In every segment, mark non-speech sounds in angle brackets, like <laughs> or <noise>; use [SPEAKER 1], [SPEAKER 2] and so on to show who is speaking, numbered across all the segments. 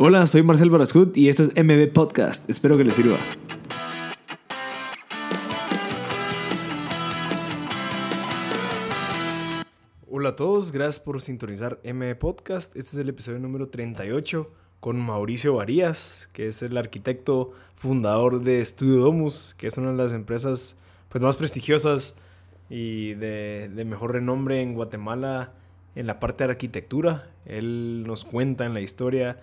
[SPEAKER 1] Hola, soy Marcel Barascut y esto es MB Podcast. Espero que les sirva. Hola a todos, gracias por sintonizar MB Podcast. Este es el episodio número 38 con Mauricio Varías, que es el arquitecto fundador de Studio Domus, que es una de las empresas pues, más prestigiosas y de, de mejor renombre en Guatemala en la parte de arquitectura. Él nos cuenta en la historia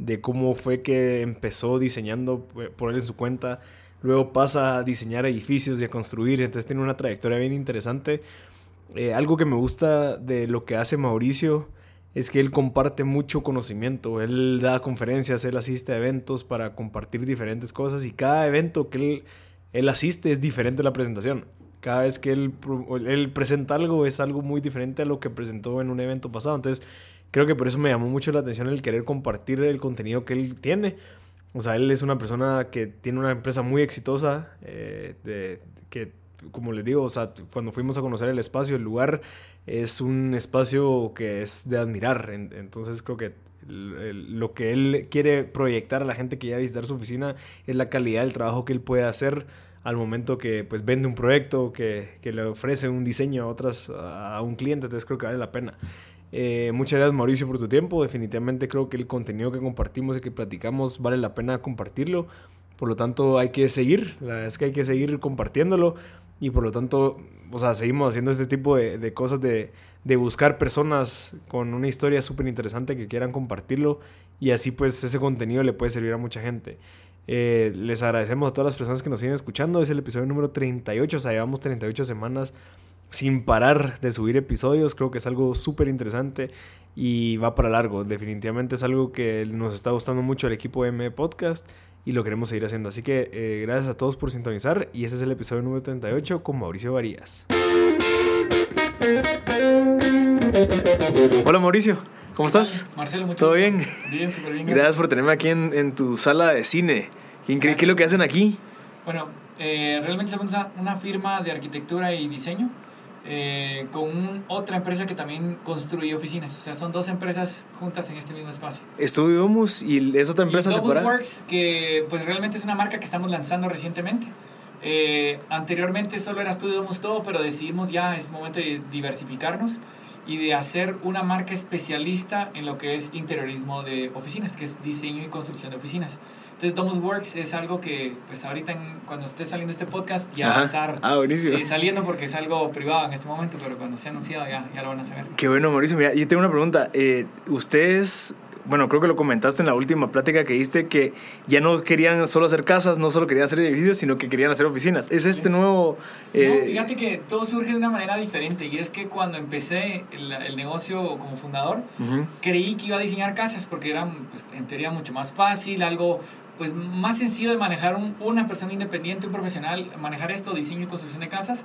[SPEAKER 1] de cómo fue que empezó diseñando por él en su cuenta, luego pasa a diseñar edificios y a construir, entonces tiene una trayectoria bien interesante. Eh, algo que me gusta de lo que hace Mauricio es que él comparte mucho conocimiento, él da conferencias, él asiste a eventos para compartir diferentes cosas y cada evento que él, él asiste es diferente a la presentación. Cada vez que él, él presenta algo es algo muy diferente a lo que presentó en un evento pasado. Entonces, creo que por eso me llamó mucho la atención el querer compartir el contenido que él tiene. O sea, él es una persona que tiene una empresa muy exitosa, eh, de, que, como les digo, o sea, cuando fuimos a conocer el espacio, el lugar es un espacio que es de admirar. Entonces, creo que lo que él quiere proyectar a la gente que ya a visitar su oficina es la calidad del trabajo que él puede hacer al momento que pues vende un proyecto, que, que le ofrece un diseño a, otras, a un cliente, entonces creo que vale la pena. Eh, muchas gracias Mauricio por tu tiempo, definitivamente creo que el contenido que compartimos y que platicamos vale la pena compartirlo, por lo tanto hay que seguir, la verdad es que hay que seguir compartiéndolo y por lo tanto, o sea, seguimos haciendo este tipo de, cosas de, de buscar personas con una historia súper interesante que quieran compartirlo y así pues ese contenido le puede servir a mucha gente. Eh, les agradecemos a todas las personas que nos siguen escuchando. Es el episodio número 38, o sea, llevamos 38 semanas sin parar de subir episodios. Creo que es algo súper interesante y va para largo. Definitivamente es algo que nos está gustando mucho el equipo M Podcast y lo queremos seguir haciendo. Así que eh, gracias a todos por sintonizar y este es el episodio número 38 con Mauricio Varías. Hola Mauricio. ¿Cómo estás?
[SPEAKER 2] Marcelo, mucho
[SPEAKER 1] ¿Todo bien?
[SPEAKER 2] Bien, súper bien.
[SPEAKER 1] Gracias por tenerme aquí en, en tu sala de cine. ¿Qué, qué es lo que hacen aquí?
[SPEAKER 2] Bueno, eh, realmente somos una, una firma de arquitectura y diseño eh, con un- otra empresa que también construye oficinas. O sea, son dos empresas juntas en este mismo espacio.
[SPEAKER 1] Estudio Domus y es otra empresa
[SPEAKER 2] y
[SPEAKER 1] separada.
[SPEAKER 2] Works, que pues realmente es una marca que estamos lanzando recientemente. Eh, anteriormente solo era Studio Domus todo, pero decidimos ya es momento de diversificarnos y de hacer una marca especialista en lo que es interiorismo de oficinas, que es diseño y construcción de oficinas. Entonces, Domus Works es algo que, pues ahorita en- cuando esté saliendo este podcast ya va a estar
[SPEAKER 1] Ah, buenísimo.
[SPEAKER 2] eh, saliendo porque es algo privado en este momento, pero cuando sea anunciado ya, ya lo van a saber.
[SPEAKER 1] Qué bueno, Mauricio. Mira, yo tengo una pregunta. Eh, ustedes, bueno, creo que lo comentaste en la última plática que diste, que ya no querían solo hacer casas, no solo querían hacer edificios, sino que querían hacer oficinas. ¿Es este nuevo...? eh,
[SPEAKER 2] No, fíjate que todo surge de una manera diferente y es que cuando empecé el, el negocio como fundador,
[SPEAKER 1] ujú.
[SPEAKER 2] creí que iba a diseñar casas porque era pues, en teoría mucho más fácil, algo pues más sencillo de manejar un- una persona independiente, un profesional, manejar esto, diseño y construcción de casas.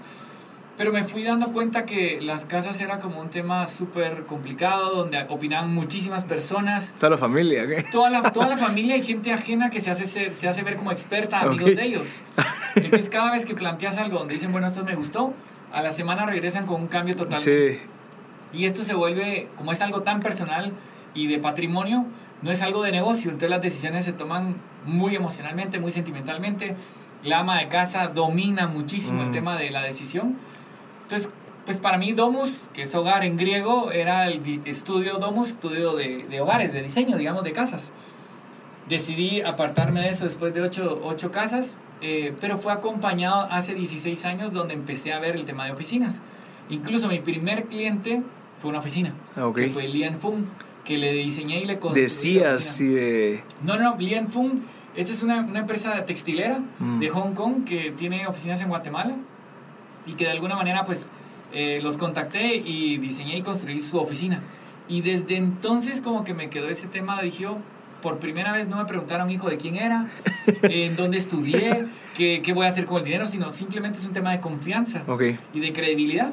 [SPEAKER 2] Pero me fui dando cuenta que las casas era como un tema súper complicado, donde opinaban muchísimas personas.
[SPEAKER 1] Toda la familia, ¿qué?
[SPEAKER 2] Toda la, toda la <laughs> familia y gente ajena que se hace, ser- se hace ver como experta, amigos
[SPEAKER 1] Ok.
[SPEAKER 2] de ellos. <laughs> Entonces, cada vez que planteas algo donde dicen, bueno, esto me gustó, a la semana regresan con un cambio total.
[SPEAKER 1] Sí.
[SPEAKER 2] Y esto se vuelve, como es algo tan personal y de patrimonio, no es algo de negocio. Entonces, las decisiones se toman muy emocionalmente, muy sentimentalmente. La ama de casa domina muchísimo el
[SPEAKER 1] Mm.
[SPEAKER 2] tema de la decisión. Entonces, pues para mí Domus, que es hogar en griego, era el di- estudio Domus, estudio de, de hogares, de diseño, digamos, de casas. Decidí apartarme de eso después de ocho, ocho casas, eh, pero fue acompañado hace 16 años donde empecé a ver el tema de oficinas. Incluso mi primer cliente fue una oficina,
[SPEAKER 1] Ah, ok.
[SPEAKER 2] que fue Lian Fung, que le diseñé y le construí.
[SPEAKER 1] Decías, sí, de...
[SPEAKER 2] No, no, Lian Fung, esta es una, una empresa textilera
[SPEAKER 1] Mm.
[SPEAKER 2] de Hong Kong que tiene oficinas en Guatemala y que de alguna manera pues eh, los contacté y diseñé y construí su oficina. Y desde entonces como que me quedó ese tema, dije yo, por primera vez no me preguntaron hijo de quién era, <laughs> en dónde estudié, qué, qué voy a hacer con el dinero, sino simplemente es un tema de confianza
[SPEAKER 1] Ok.
[SPEAKER 2] y de credibilidad.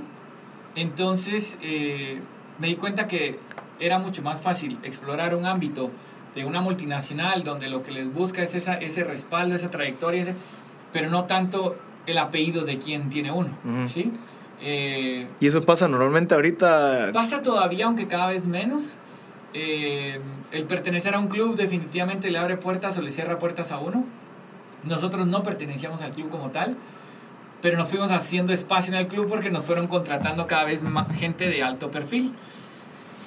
[SPEAKER 2] Entonces eh, me di cuenta que era mucho más fácil explorar un ámbito de una multinacional donde lo que les busca es esa, ese respaldo, esa trayectoria, ese, pero no tanto el apellido de quien tiene uno. ¿sí? Eh,
[SPEAKER 1] Y eso pasa normalmente ahorita...
[SPEAKER 2] pasa todavía, aunque cada vez menos, eh, el pertenecer a un club definitivamente le abre puertas o le cierra puertas a uno. Nosotros no pertenecíamos al club como tal, pero nos fuimos haciendo espacio en el club porque nos fueron contratando cada vez más gente de alto perfil.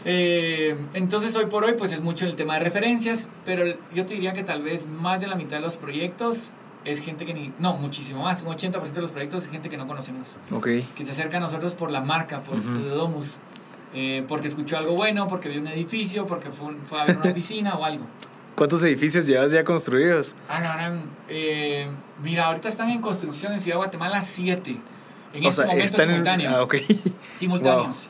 [SPEAKER 2] Eh, entonces hoy por hoy pues es mucho el tema de referencias, pero yo te diría que tal vez más de la mitad de los proyectos es gente que ni, no, muchísimo más, un 80% de los proyectos es gente que no conocemos.
[SPEAKER 1] Ok.
[SPEAKER 2] Que se acerca a nosotros por la marca, por Estudio Domus, eh, porque escuchó algo bueno, porque vio un edificio, porque fue, fue a ver una <laughs> oficina o algo.
[SPEAKER 1] ¿Cuántos edificios llevas ya construidos?
[SPEAKER 2] Ah, no, no, eh, mira, ahorita están en construcción en Ciudad de Guatemala 7. En
[SPEAKER 1] o
[SPEAKER 2] este
[SPEAKER 1] sea,
[SPEAKER 2] momento
[SPEAKER 1] están en...
[SPEAKER 2] simultáneo.
[SPEAKER 1] Ah, ok. <laughs>
[SPEAKER 2] simultáneos.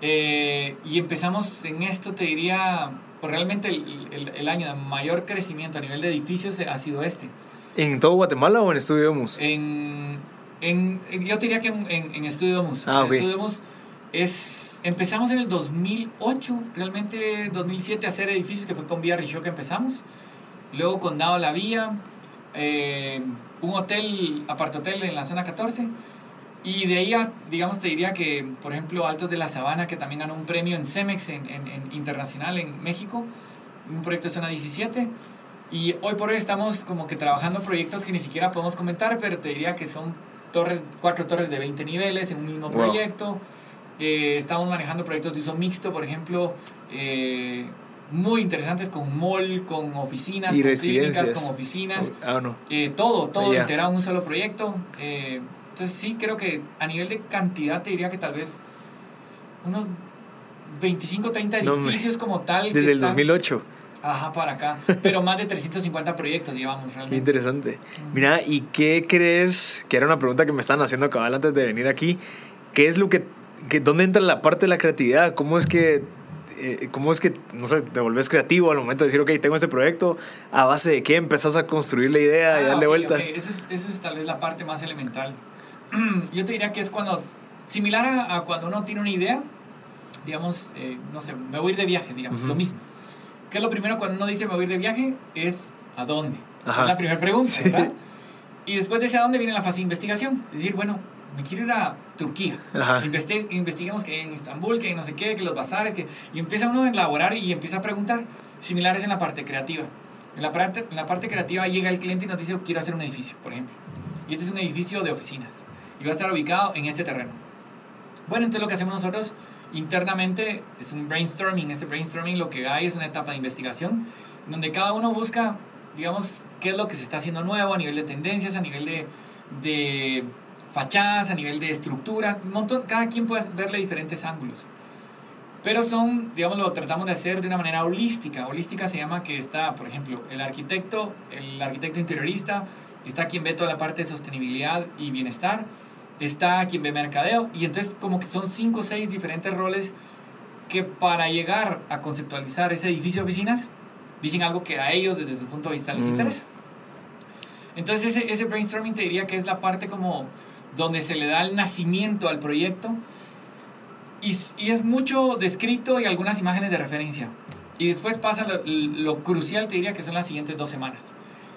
[SPEAKER 2] Eh, y empezamos en esto, te diría, pues realmente el, el, el año de mayor crecimiento a nivel de edificios ha sido este.
[SPEAKER 1] ¿En todo Guatemala o en Estudio Domus?
[SPEAKER 2] En, en, en- yo te diría que en, en, Estudio Domus.
[SPEAKER 1] Ah,
[SPEAKER 2] O sea,
[SPEAKER 1] ok.
[SPEAKER 2] Estudio Domus es... Empezamos en el 2008, realmente 2007 a hacer edificios, que fue con Vía Richoh que empezamos. Luego con Dado La Vía, eh, un hotel, apartotel en la zona 14. Y de ahí, a, digamos, te diría que, por ejemplo, Altos de la Sabana, que también ganó un premio en Cemex en, en- en internacional en México, un proyecto de zona 17. Y hoy por hoy estamos como que trabajando proyectos que ni siquiera podemos comentar, pero te diría que son torres, cuatro torres de 20 niveles en un mismo
[SPEAKER 1] Wow.
[SPEAKER 2] proyecto. Eh, estamos manejando proyectos de uso mixto, por ejemplo, eh, muy interesantes con mall, con oficinas,
[SPEAKER 1] Y
[SPEAKER 2] con clínicas, con oficinas.
[SPEAKER 1] Ah, no.
[SPEAKER 2] Eh, todo, todo integrado en un solo proyecto. Eh, entonces sí, creo que a nivel de cantidad te diría que tal vez unos 25, 30
[SPEAKER 1] No, hombre.
[SPEAKER 2] edificios como tal. que
[SPEAKER 1] Desde el
[SPEAKER 2] están-
[SPEAKER 1] 2008.
[SPEAKER 2] Ajá, para acá. Pero más de 350 proyectos llevamos
[SPEAKER 1] Qué
[SPEAKER 2] realmente.
[SPEAKER 1] interesante. Mira, ¿y qué crees? Que era una pregunta que me estaban haciendo cabal antes de venir aquí. ¿Qué es lo que, que dónde entra la parte de la creatividad? ¿Cómo es que, eh, cómo es que, no sé, te volvés creativo al momento de decir, ok, tengo este proyecto, a base de qué empezás a construir la idea y
[SPEAKER 2] Ah,
[SPEAKER 1] darle
[SPEAKER 2] ok,
[SPEAKER 1] vueltas?
[SPEAKER 2] ok. Eso, es, eso es tal vez la parte más elemental. <clears throat> Yo te diría que es cuando, similar a, a cuando uno tiene una idea, digamos, eh, no sé, me voy a ir de viaje, digamos,
[SPEAKER 1] Ujú.
[SPEAKER 2] lo mismo. ¿Qué es lo primero cuando uno dice me voy de viaje? Es ¿a dónde? Esa. Es la primera pregunta,
[SPEAKER 1] Sí.
[SPEAKER 2] ¿verdad? Y después de ese a dónde viene la fase de investigación. Es decir, bueno, me quiero ir a Turquía. Investi- investiguemos que en Estambul, que no sé qué, que los bazares, que... Y empieza uno a elaborar y empieza a preguntar. Similares en la parte creativa. En la parte, en la parte creativa llega el cliente y nos dice, quiero hacer un edificio, por ejemplo. Y este es un edificio de oficinas. Y va a estar ubicado en este terreno. Bueno, entonces lo que hacemos nosotros internamente es un brainstorming. Este brainstorming lo que hay es una etapa de investigación donde cada uno busca, digamos, qué es lo que se está haciendo nuevo a nivel de tendencias, a nivel de, fachadas, a nivel de estructura. Un montón, cada quien puede verle diferentes ángulos. Pero son, digamos, lo tratamos de hacer de una manera holística. Holística se llama que está, por ejemplo, el arquitecto, el arquitecto interiorista, está quien ve toda la parte de sostenibilidad y bienestar, está quien ve mercadeo, y entonces como que son cinco o seis diferentes roles que para llegar a conceptualizar ese edificio de oficinas, dicen algo que a ellos desde su punto de vista les
[SPEAKER 1] Mm.
[SPEAKER 2] interesa. Entonces ese, ese brainstorming te diría que es la parte como donde se le da el nacimiento al proyecto y, y es mucho descrito y algunas imágenes de referencia. Y después pasa lo, lo crucial, te diría que son las siguientes dos semanas.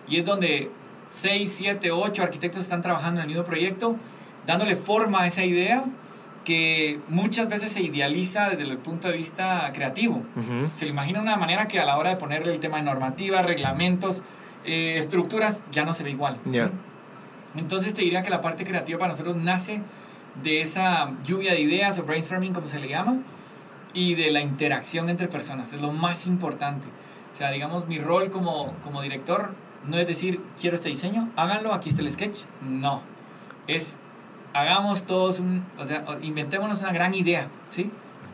[SPEAKER 2] Y es donde 6, 7, 8 arquitectos están trabajando en el mismo proyecto, dándole forma a esa idea que muchas veces se idealiza desde el punto de vista creativo.
[SPEAKER 1] Ujú.
[SPEAKER 2] Se le imagina una manera que a la hora de ponerle el tema de normativa, reglamentos, eh, estructuras, ya no se ve igual. ¿sí?
[SPEAKER 1] Ya.
[SPEAKER 2] Entonces te diría que la parte creativa para nosotros nace de esa lluvia de ideas o brainstorming como se le llama y de la interacción entre personas. Es lo más importante. O sea, digamos, mi rol como, como director no es decir, quiero este diseño, háganlo, aquí está el sketch. No. Es, hagamos todos un, o sea, inventémonos una gran idea, ¿sí?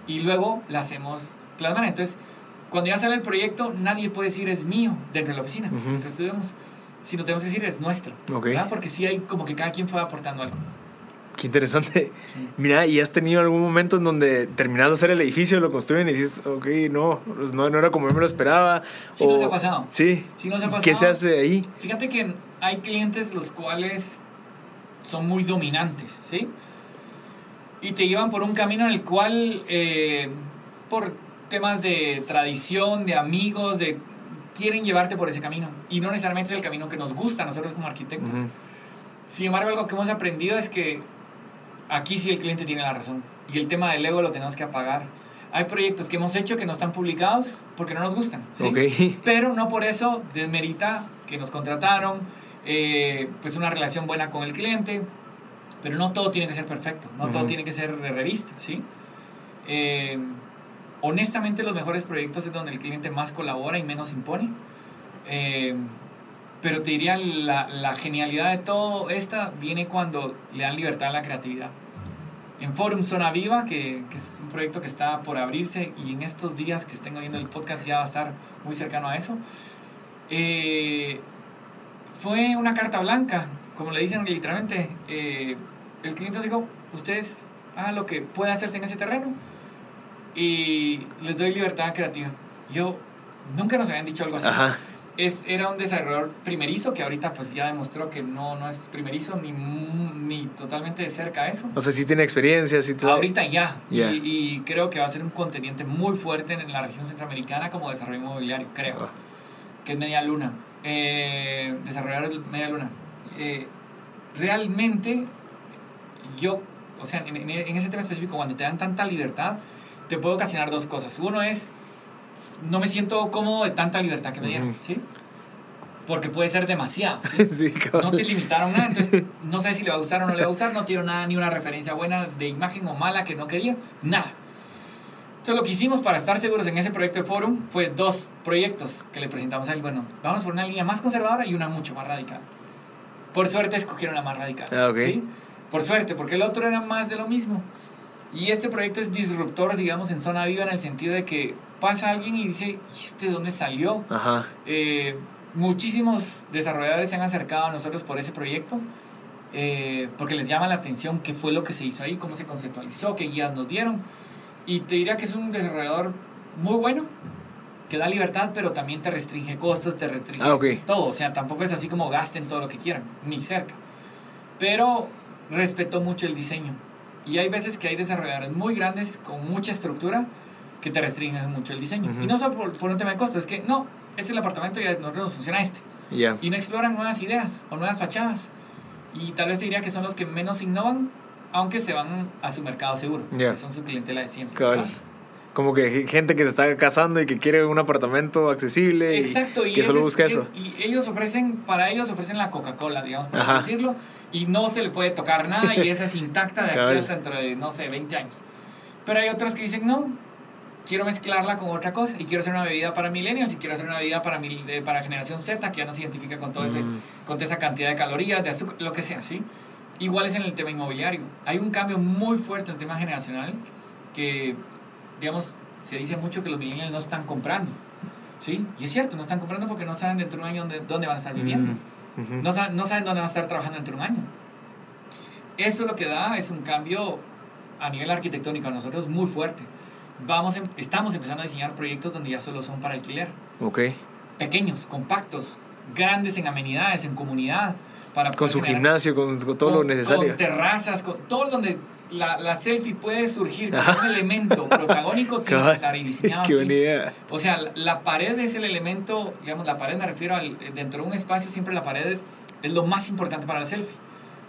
[SPEAKER 2] Y luego la hacemos plasmar. Entonces, cuando ya sale el proyecto, nadie puede decir es mío dentro de la oficina,
[SPEAKER 1] Ujú.
[SPEAKER 2] que estudiamos. Sino tenemos que decir es nuestro.
[SPEAKER 1] Ok.
[SPEAKER 2] ¿verdad? Porque sí hay como que cada quien fue aportando algo.
[SPEAKER 1] Qué interesante. Mira, ¿y has tenido algún momento en donde terminas de hacer el edificio, lo construyen y dices, ok, no, pues no, no era como yo me lo esperaba?
[SPEAKER 2] Sí nos ha pasado.
[SPEAKER 1] Sí.
[SPEAKER 2] Sí nos ha
[SPEAKER 1] ¿Qué
[SPEAKER 2] pasado.
[SPEAKER 1] se hace ahí?
[SPEAKER 2] Fíjate que hay clientes los cuales son muy dominantes, ¿sí? Y te llevan por un camino en el cual, eh, por temas de tradición, de amigos, de quieren llevarte por ese camino. Y no necesariamente es el camino que nos gusta a nosotros como arquitectos.
[SPEAKER 1] Ujú.
[SPEAKER 2] Sin embargo, algo que hemos aprendido es que aquí sí el cliente tiene la razón. Y el tema del ego lo tenemos que apagar. Hay proyectos que hemos hecho que no están publicados porque no nos gustan. ¿sí?
[SPEAKER 1] Ok. <laughs>
[SPEAKER 2] Pero no por eso desmerita que nos contrataron, eh, pues una relación buena con el cliente. Pero no todo tiene que ser perfecto, no todo tiene que ser de revista, ¿sí? Eh, honestamente, los mejores proyectos es donde el cliente más colabora y menos impone. Eh, pero te diría, la, la genialidad de todo esta viene cuando le dan libertad a la creatividad. En Forum Zona Viva, que, que es un proyecto que está por abrirse y en estos días que estén oyendo el podcast ya va a estar muy cercano a eso, eh, fue una carta blanca, como le dicen literalmente. eh, el cliente dijo, ustedes hagan lo que pueda hacerse en ese terreno y les doy libertad creativa. Yo nunca nos habían dicho algo así.
[SPEAKER 1] Ajá.
[SPEAKER 2] Es, era un desarrollador primerizo que ahorita pues ya demostró que no, no es primerizo ni, ni totalmente de cerca a eso.
[SPEAKER 1] O sea, sí tiene experiencia, sí sabe.
[SPEAKER 2] Ahorita ya. Y creo que va a ser un contendiente muy fuerte en la región centroamericana como desarrollo inmobiliario, creo.
[SPEAKER 1] Ah.
[SPEAKER 2] Que es Media Luna. Eh, desarrollar el Media Luna. Eh, realmente, yo, o sea, en, ese tema específico, cuando te dan tanta libertad, te puede ocasionar dos cosas. Uno es, no me siento cómodo de tanta libertad que me dieron. ¿sí? Porque puede ser demasiado, ¿sí? <laughs>
[SPEAKER 1] sí,
[SPEAKER 2] No te limitaron nada, entonces no sé si le va a gustar o no le va a gustar, no tiene nada, ni una referencia buena de imagen o mala que no quería, nada. Entonces lo que hicimos para estar seguros en ese proyecto de Forum fue dos proyectos que le presentamos a él. Bueno, vamos por una línea más conservadora y una mucho más radical. Por suerte escogieron la más radical.
[SPEAKER 1] Ah, ok.
[SPEAKER 2] ¿sí? Por suerte, porque el otro era más de lo mismo. Y este proyecto es disruptor, digamos, en zona viva en el sentido de que pasa alguien y dice, ¿y este de dónde salió?
[SPEAKER 1] Ajá.
[SPEAKER 2] Eh, muchísimos desarrolladores se han acercado a nosotros por ese proyecto eh, porque les llama la atención qué fue lo que se hizo ahí, cómo se conceptualizó, qué guías nos dieron. Y te diría que es un desarrollador muy bueno, que da libertad, pero también te restringe costos, te restringe
[SPEAKER 1] Ah, ok.
[SPEAKER 2] todo. O sea, tampoco es así como gasten todo lo que quieran, ni cerca. Pero respetó mucho el diseño. Y hay veces que hay desarrolladores muy grandes con mucha estructura que te restringen mucho el diseño.
[SPEAKER 1] Ujú.
[SPEAKER 2] Y no solo por, por un tema de costo, es que no, este es el apartamento y nosotros nos funciona este.
[SPEAKER 1] Ya.
[SPEAKER 2] Y no exploran nuevas ideas o nuevas fachadas. Y tal vez te diría que son los que menos innovan, aunque se van a su mercado seguro.
[SPEAKER 1] Ya.
[SPEAKER 2] Que son su clientela de siempre. ¿verdad?
[SPEAKER 1] Como que gente que se está casando y que quiere un apartamento accesible. y
[SPEAKER 2] Exacto, y
[SPEAKER 1] que solo
[SPEAKER 2] ese es-
[SPEAKER 1] busca eso.
[SPEAKER 2] Y ellos ofrecen, para ellos ofrecen la Coca-Cola, digamos, por así
[SPEAKER 1] Ajá.
[SPEAKER 2] decirlo, y no se le puede tocar nada y esa es intacta de aquí hasta dentro de, no sé, 20 años. Pero hay otros que dicen, no, quiero mezclarla con otra cosa y quiero hacer una bebida para millennials y quiero hacer una bebida para, mil- eh, para generación Z que ya no se identifica con, todo ese,
[SPEAKER 1] Mm.
[SPEAKER 2] con toda esa cantidad de calorías, de azúcar, lo que sea, ¿sí? Igual es en el tema inmobiliario. Hay un cambio muy fuerte en el tema generacional que, digamos, se dice mucho que los millennials no están comprando, ¿sí? Y es cierto, no están comprando porque no saben dentro de un año dónde, dónde van a estar viviendo.
[SPEAKER 1] Mm.
[SPEAKER 2] No saben, no saben dónde van a estar trabajando dentro de un año. Eso lo que da es un cambio a nivel arquitectónico a nosotros muy fuerte. Vamos, em- estamos empezando a diseñar proyectos donde ya solo son para alquiler.
[SPEAKER 1] Ok.
[SPEAKER 2] Pequeños, compactos, grandes en amenidades, en comunidad. Para
[SPEAKER 1] Con su gimnasio, con, con todo lo necesario.
[SPEAKER 2] Con terrazas, con todo donde la, la selfie puede surgir como un elemento protagónico tiene que estar ahí diseñado
[SPEAKER 1] Qué
[SPEAKER 2] así.
[SPEAKER 1] buena idea.
[SPEAKER 2] O sea, la, pared es el elemento, digamos, la pared me refiero al, dentro de un espacio, siempre la pared es, es lo más importante para la selfie.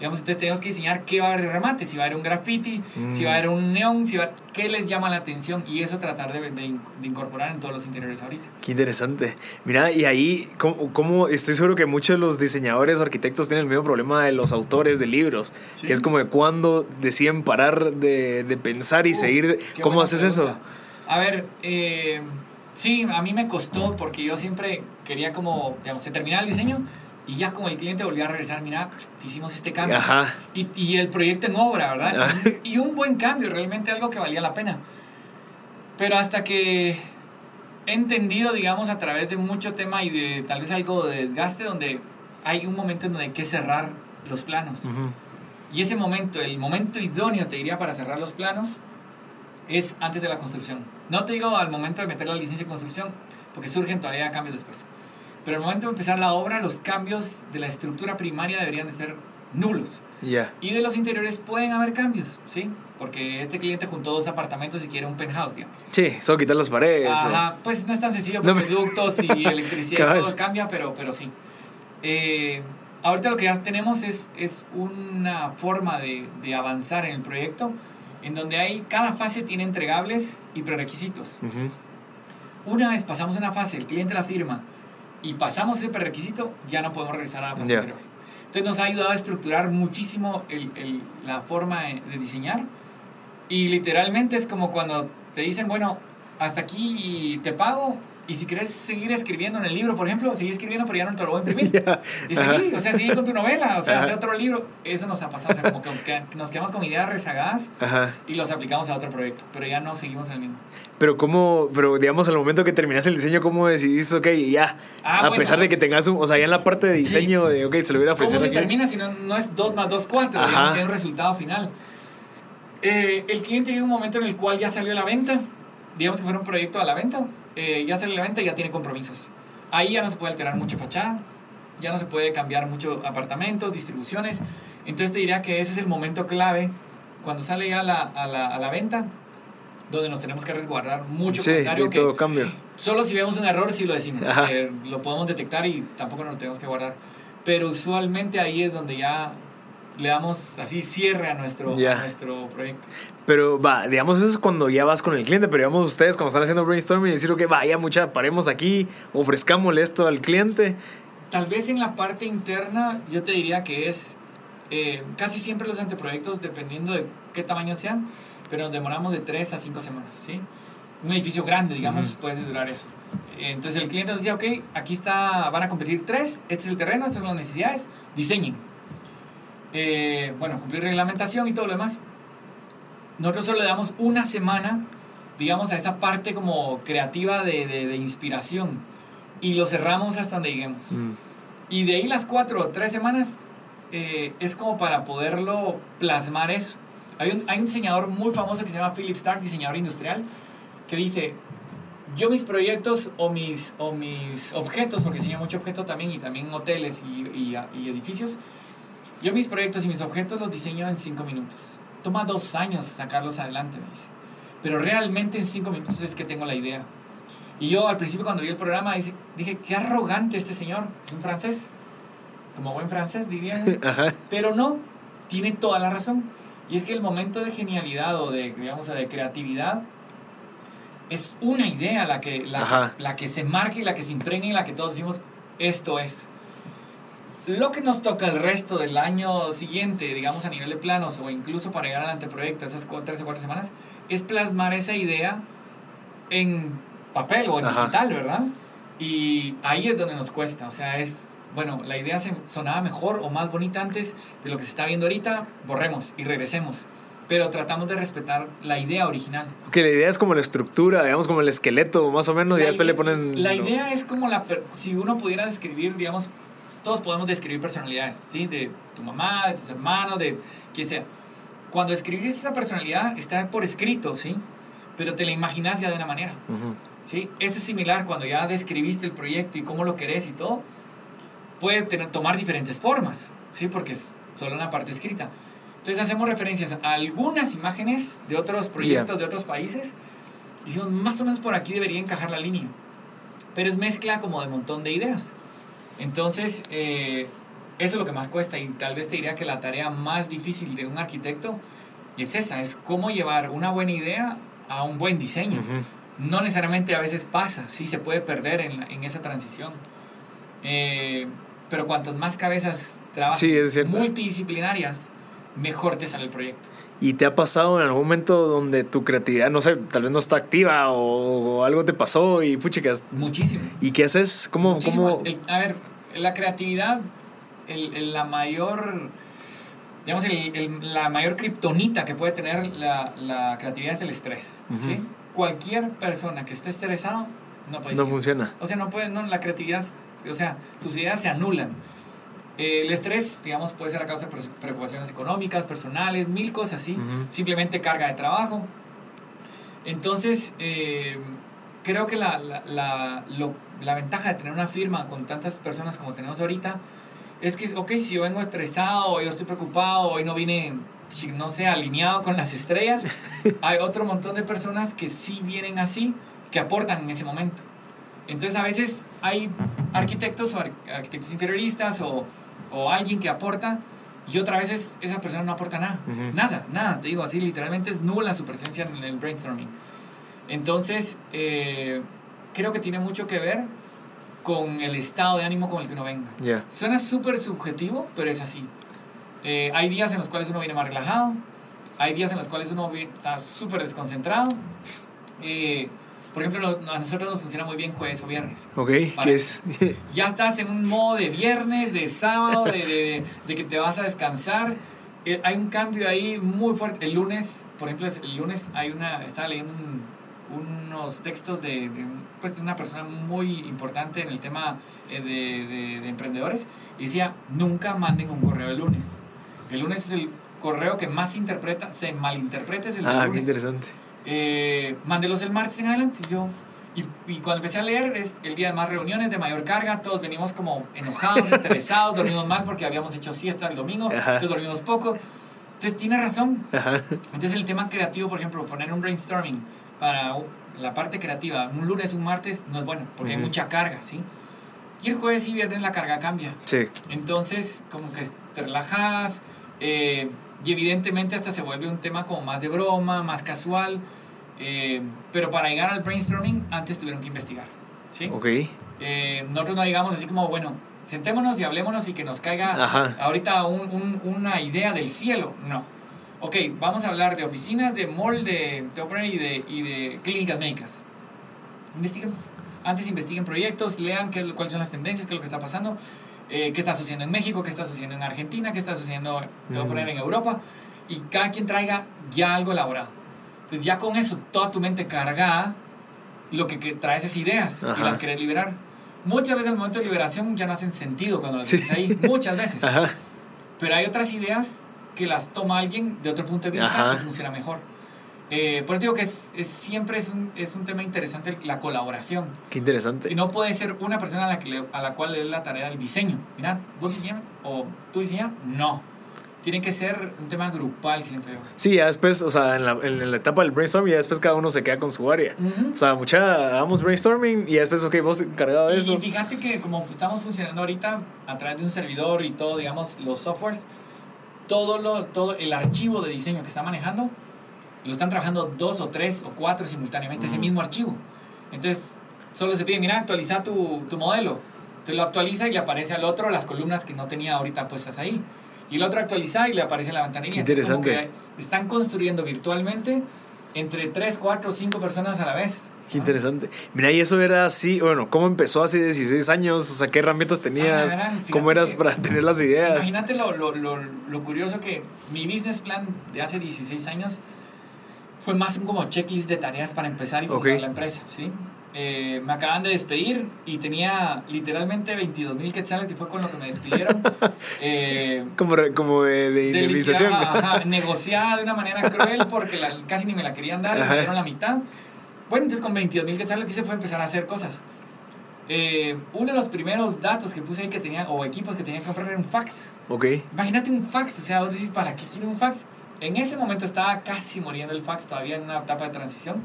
[SPEAKER 2] Digamos, entonces tenemos que diseñar qué va a haber de remate, si va a haber un graffiti, si va a haber un neón, si va, qué les llama la atención y eso tratar de, de de incorporar en todos los interiores ahorita.
[SPEAKER 1] Qué interesante. Mira, y ahí, ¿cómo, cómo- estoy seguro que muchos de los diseñadores o arquitectos tienen el mismo problema de los autores de libros?
[SPEAKER 2] Sí.
[SPEAKER 1] Que es como de cuándo deciden parar de, de pensar y
[SPEAKER 2] Uf,
[SPEAKER 1] seguir. ¿Cómo haces
[SPEAKER 2] pregunta.
[SPEAKER 1] eso?
[SPEAKER 2] A ver, eh, sí, a mí me costó porque yo siempre quería como, digamos, se terminaba el diseño y ya como el cliente volvía a regresar, mira, hicimos este cambio.
[SPEAKER 1] Ajá.
[SPEAKER 2] Y, y el proyecto en obra, ¿verdad?
[SPEAKER 1] Ajá.
[SPEAKER 2] Y un buen cambio, realmente algo que valía la pena. Pero hasta que he entendido, digamos, a través de mucho tema y de tal vez algo de desgaste, donde hay un momento en donde hay que cerrar los planos. Y ese momento, el momento idóneo, te diría, para cerrar los planos, es antes de la construcción. No te digo al momento de meter la licencia de construcción, porque surgen todavía cambios después. Pero al momento de empezar la obra, los cambios de la estructura primaria deberían de ser nulos.
[SPEAKER 1] Ya.
[SPEAKER 2] Y de los interiores pueden haber cambios, ¿sí? Porque este cliente juntó dos apartamentos y quiere un penthouse, digamos.
[SPEAKER 1] Sí, solo quitar las paredes. o-
[SPEAKER 2] Ajá, pues no es tan sencillo
[SPEAKER 1] No
[SPEAKER 2] porque
[SPEAKER 1] me-
[SPEAKER 2] ductos y <laughs> electricidad todo cambia, pero, pero sí. Eh, ahorita lo que ya tenemos es, es una forma de, de avanzar en el proyecto en donde hay, cada fase tiene entregables y prerequisitos. Una vez pasamos una fase, el cliente la firma y pasamos ese prerequisito, ya no podemos regresar a la fase anterior. Entonces nos ha ayudado a estructurar muchísimo el, el, la forma de diseñar y literalmente es como cuando te dicen, bueno, hasta aquí te pago, y si quieres seguir escribiendo en el libro, por ejemplo, sigue escribiendo, pero ya no te lo voy a imprimir. <laughs> Y seguí, o sea, sigue con tu novela, o sea, hace otro libro. Eso nos ha pasado, o sea, como que, nos quedamos con ideas rezagadas y los aplicamos a otro proyecto, pero ya no seguimos en el mismo.
[SPEAKER 1] Pero cómo, pero digamos, al momento que terminas el diseño, ¿cómo decidiste, ok, ya, ah, a pesar de que tengas un, o sea, ya en la parte de diseño, de, ok, se lo hubiera ofrecido
[SPEAKER 2] ¿Cómo se termina si no, no es 2 más 2, 4? Digamos que hay un resultado final. Eh, el cliente llega un momento en el cual ya salió a la venta, digamos que fuera un proyecto a la venta, eh, ya sale la venta y ya tiene compromisos. Ahí ya no se puede alterar mucho fachada, ya no se puede cambiar mucho apartamentos, distribuciones. Entonces te diría que ese es el momento clave cuando sale ya la, a, la, a la venta, donde nos tenemos que resguardar mucho
[SPEAKER 1] sí, que todo cambio.
[SPEAKER 2] Solo si vemos un error, sí lo decimos. Eh, lo podemos detectar y tampoco nos lo tenemos que guardar. Pero usualmente ahí es donde ya le damos así cierre a nuestro, nuestro proyecto.
[SPEAKER 1] Pero va, digamos, eso es cuando ya vas con el cliente, pero digamos ustedes cuando están haciendo brainstorming y decir, ok, vaya mucha, paremos aquí, ofrezcámosle esto al cliente.
[SPEAKER 2] Tal vez en la parte interna yo te diría que es eh, casi siempre los anteproyectos, dependiendo de qué tamaño sean, pero nos demoramos de 3 a 5 semanas, ¿sí? Un edificio grande, digamos, puede durar eso. Entonces el cliente nos decía, ok, aquí está, van a competir tres, este es el terreno, estas son las necesidades, diseñen eh, bueno, cumplir reglamentación y todo lo demás. Nosotros solo le damos una semana, digamos, a esa parte como creativa de, de, inspiración y lo cerramos hasta donde lleguemos. Mm. Y de ahí las cuatro o tres semanas eh, es como para poderlo plasmar eso. Hay un, hay un diseñador muy famoso que se llama Philip Stark, diseñador industrial, que dice, yo mis proyectos o mis, o mis objetos, porque diseño mucho objeto también y también hoteles y, y, y edificios, yo mis proyectos y mis objetos los diseño en cinco minutos. Toma dos años sacarlos adelante, me dice. Pero realmente en cinco minutos es que tengo la idea. Y yo al principio cuando vi el programa dije, qué arrogante este señor. Es un francés. Como buen francés diría. <laughs> Pero no, tiene toda la razón. Y es que el momento de genialidad o de, digamos, de creatividad es una idea la que, la, la que se marca y la que se impregna y la que todos decimos, esto es. Lo que nos toca el resto del año siguiente, digamos a nivel de planos o incluso para llegar al anteproyecto, esas tres o cuatro semanas, es plasmar esa idea en papel o en digital, ¿verdad? Y ahí es donde nos cuesta, o sea, es, bueno, la idea se sonaba mejor o más bonita antes de lo que se está viendo ahorita, borremos y regresemos. Pero tratamos de respetar la idea original.
[SPEAKER 1] Que la idea es como la estructura, digamos, como el esqueleto, más o menos, y después le ponen...
[SPEAKER 2] La idea es como la... Si uno pudiera describir, digamos, todos podemos describir personalidades, ¿sí? De tu mamá, de tus hermanos, de quien sea. Cuando escribís esa personalidad está por escrito, ¿sí? Pero te la imaginas ya de una manera, ¿sí? Eso es similar cuando ya describiste el proyecto y cómo lo querés y todo. Puede tener, tomar diferentes formas, ¿sí? Porque es solo una parte escrita. Entonces hacemos referencias a algunas imágenes de otros proyectos de otros países y decimos, más o menos por aquí debería encajar la línea. Pero es mezcla como de montón de ideas. Entonces, eh, eso es lo que más cuesta y tal vez te diría que la tarea más difícil de un arquitecto es esa, es cómo llevar una buena idea a un buen diseño. No necesariamente a veces pasa, sí se puede perder en, en esa transición. Eh, pero cuantas más cabezas trabajan multidisciplinarias, mejor te sale el proyecto.
[SPEAKER 1] ¿Y te ha pasado en algún momento donde tu creatividad, no sé, tal vez no está activa o, algo te pasó y puchicas?
[SPEAKER 2] Muchísimo.
[SPEAKER 1] ¿Y qué haces? ¿Cómo? cómo...
[SPEAKER 2] a ver, la creatividad, el, la mayor, digamos, el, la mayor kriptonita que puede tener la, la, creatividad es el estrés. ¿sí? Cualquier persona que esté estresado no puede
[SPEAKER 1] No funciona.
[SPEAKER 2] O sea, no puede, no, la creatividad, o sea, tus ideas se anulan. El estrés, digamos, puede ser a causa de preocupaciones económicas, personales, mil cosas así. Simplemente carga de trabajo. Entonces, eh, creo que la, la, la, la, ventaja de tener una firma con tantas personas como tenemos ahorita es que, ok, si yo vengo estresado, yo estoy preocupado, hoy no vine, no sé, alineado con las estrellas, <laughs> hay otro montón de personas que sí vienen así, que aportan en ese momento. Entonces a veces hay arquitectos o arquitectos interioristas o, o alguien que aporta y otra vez es- esa persona no aporta nada.
[SPEAKER 1] Ujú.
[SPEAKER 2] Nada, nada. Te digo, así literalmente es nula su presencia en el brainstorming. Entonces, eh, creo que tiene mucho que ver con el estado de ánimo con el que uno venga.
[SPEAKER 1] Ya.
[SPEAKER 2] Suena súper subjetivo, pero es así. Eh, hay días en los cuales uno viene más relajado, hay días en los cuales uno está súper desconcentrado. Eh, por ejemplo, lo- a nosotros nos funciona muy bien jueves o viernes.
[SPEAKER 1] Ok, ¿qué es? <laughs>
[SPEAKER 2] Ya estás en un modo de viernes, de sábado, de, de- de que te vas a descansar. Eh, hay un cambio ahí muy fuerte. El lunes, por ejemplo, el lunes hay una, estaba leyendo un- unos textos de, pues, de una persona muy importante en el tema eh, de, de- de emprendedores y decía, nunca manden un correo el lunes. El lunes es el correo que más se interpreta, se malinterpreta es el
[SPEAKER 1] ah, qué
[SPEAKER 2] lunes
[SPEAKER 1] interesante.
[SPEAKER 2] Eh, mándelos el martes en adelante. Yo, y, y cuando empecé a leer, es el día de más reuniones, de mayor carga, todos venimos como enojados, <laughs> estresados, dormimos mal porque habíamos hecho siesta el domingo,
[SPEAKER 1] Ajá.
[SPEAKER 2] entonces dormimos poco. Entonces tiene razón.
[SPEAKER 1] Ajá.
[SPEAKER 2] Entonces el tema creativo, por ejemplo, poner un brainstorming para la parte creativa, un lunes, un martes, no es bueno, porque hay
[SPEAKER 1] Ujú.
[SPEAKER 2] mucha carga, ¿sí? Y el jueves y viernes la carga cambia.
[SPEAKER 1] Sí.
[SPEAKER 2] Entonces, como que te relajas eh, y evidentemente hasta se vuelve un tema como más de broma, más casual. eh, pero para llegar al brainstorming, antes tuvieron que investigar. ¿sí? Eh, nosotros no llegamos así como, bueno, sentémonos y hablémonos y que nos caiga
[SPEAKER 1] Ajá.
[SPEAKER 2] ahorita un- un- una idea del cielo. No. Ok, vamos a hablar de oficinas, de mall, de, poner, y de, y de clínicas médicas. Investiguemos. Antes investiguen proyectos, lean qué, cuáles son las tendencias, qué es lo que está pasando, eh, qué está sucediendo en México, qué está sucediendo en Argentina, qué está sucediendo, te voy a
[SPEAKER 1] Mm.
[SPEAKER 2] poner, en Europa. Y cada quien traiga ya algo elaborado. Entonces ya con eso, toda tu mente cargada, lo que, que traes es ideas y
[SPEAKER 1] Ajá.
[SPEAKER 2] las querés liberar. Muchas veces al momento de liberación ya no hacen sentido cuando las
[SPEAKER 1] Sí.
[SPEAKER 2] tienes ahí. Muchas veces.
[SPEAKER 1] Ajá.
[SPEAKER 2] Pero hay otras ideas que las toma alguien de otro punto de vista
[SPEAKER 1] Ajá.
[SPEAKER 2] y funciona mejor. Eh, por eso digo que es, es- siempre es un, es un tema interesante la colaboración.
[SPEAKER 1] Qué interesante.
[SPEAKER 2] Y no puede ser una persona a la, que le- a la cual le dé la tarea del diseño. Mira, vos diseñas o tú diseñas. No. Tiene que ser un tema grupal, siento yo.
[SPEAKER 1] Sí, ya después, o sea, en la, en la etapa del brainstorming, ya después cada uno se queda con su área.
[SPEAKER 2] Ujú.
[SPEAKER 1] O sea, mucha, hagamos brainstorming y ya después, ok, vos encargado de
[SPEAKER 2] Y,
[SPEAKER 1] eso.
[SPEAKER 2] y fíjate que como estamos funcionando ahorita a través de un servidor y todo, digamos, los softwares, todo, lo, todo el archivo de diseño que está manejando, lo están trabajando dos o tres o cuatro simultáneamente, ese
[SPEAKER 1] Ujú.
[SPEAKER 2] mismo archivo. Entonces, solo se pide, mira, actualiza tu, tu modelo. Entonces lo actualiza y le aparece al otro las columnas que no tenía ahorita puestas ahí. Y el otro actualiza y le aparece la ventanilla.
[SPEAKER 1] Interesante.
[SPEAKER 2] están construyendo virtualmente entre tres, cuatro, cinco personas a la vez.
[SPEAKER 1] Qué
[SPEAKER 2] ¿no?
[SPEAKER 1] interesante. Mira, y eso era así, bueno, ¿cómo empezó hace 16 años? O sea, ¿qué herramientas tenías?
[SPEAKER 2] Ah, fíjate
[SPEAKER 1] ¿Cómo eras
[SPEAKER 2] que-
[SPEAKER 1] para tener las ideas?
[SPEAKER 2] Imagínate lo, lo, lo, lo curioso que mi business plan de hace 16 años fue más un como checklist de tareas para empezar y fundar
[SPEAKER 1] Ok.
[SPEAKER 2] la empresa, ¿sí? Eh, me acaban de despedir y tenía literalmente 22 mil quetzales y fue con lo que me despidieron. <laughs> Eh,
[SPEAKER 1] Como, como de, de
[SPEAKER 2] de
[SPEAKER 1] indemnización.
[SPEAKER 2] ajá, <laughs> negociada de una manera cruel porque la- casi ni me la querían dar,
[SPEAKER 1] Ajá.
[SPEAKER 2] me dieron la mitad. Bueno, entonces con 22 mil quetzales lo que hice fue empezar a hacer cosas. Eh, uno de los primeros datos que puse ahí que tenía, o equipos que tenía que comprar era un fax.
[SPEAKER 1] Ok.
[SPEAKER 2] Imagínate un fax, o sea, vos decís, ¿para qué quiero un fax? En ese momento estaba casi muriendo el fax, todavía en una etapa de transición,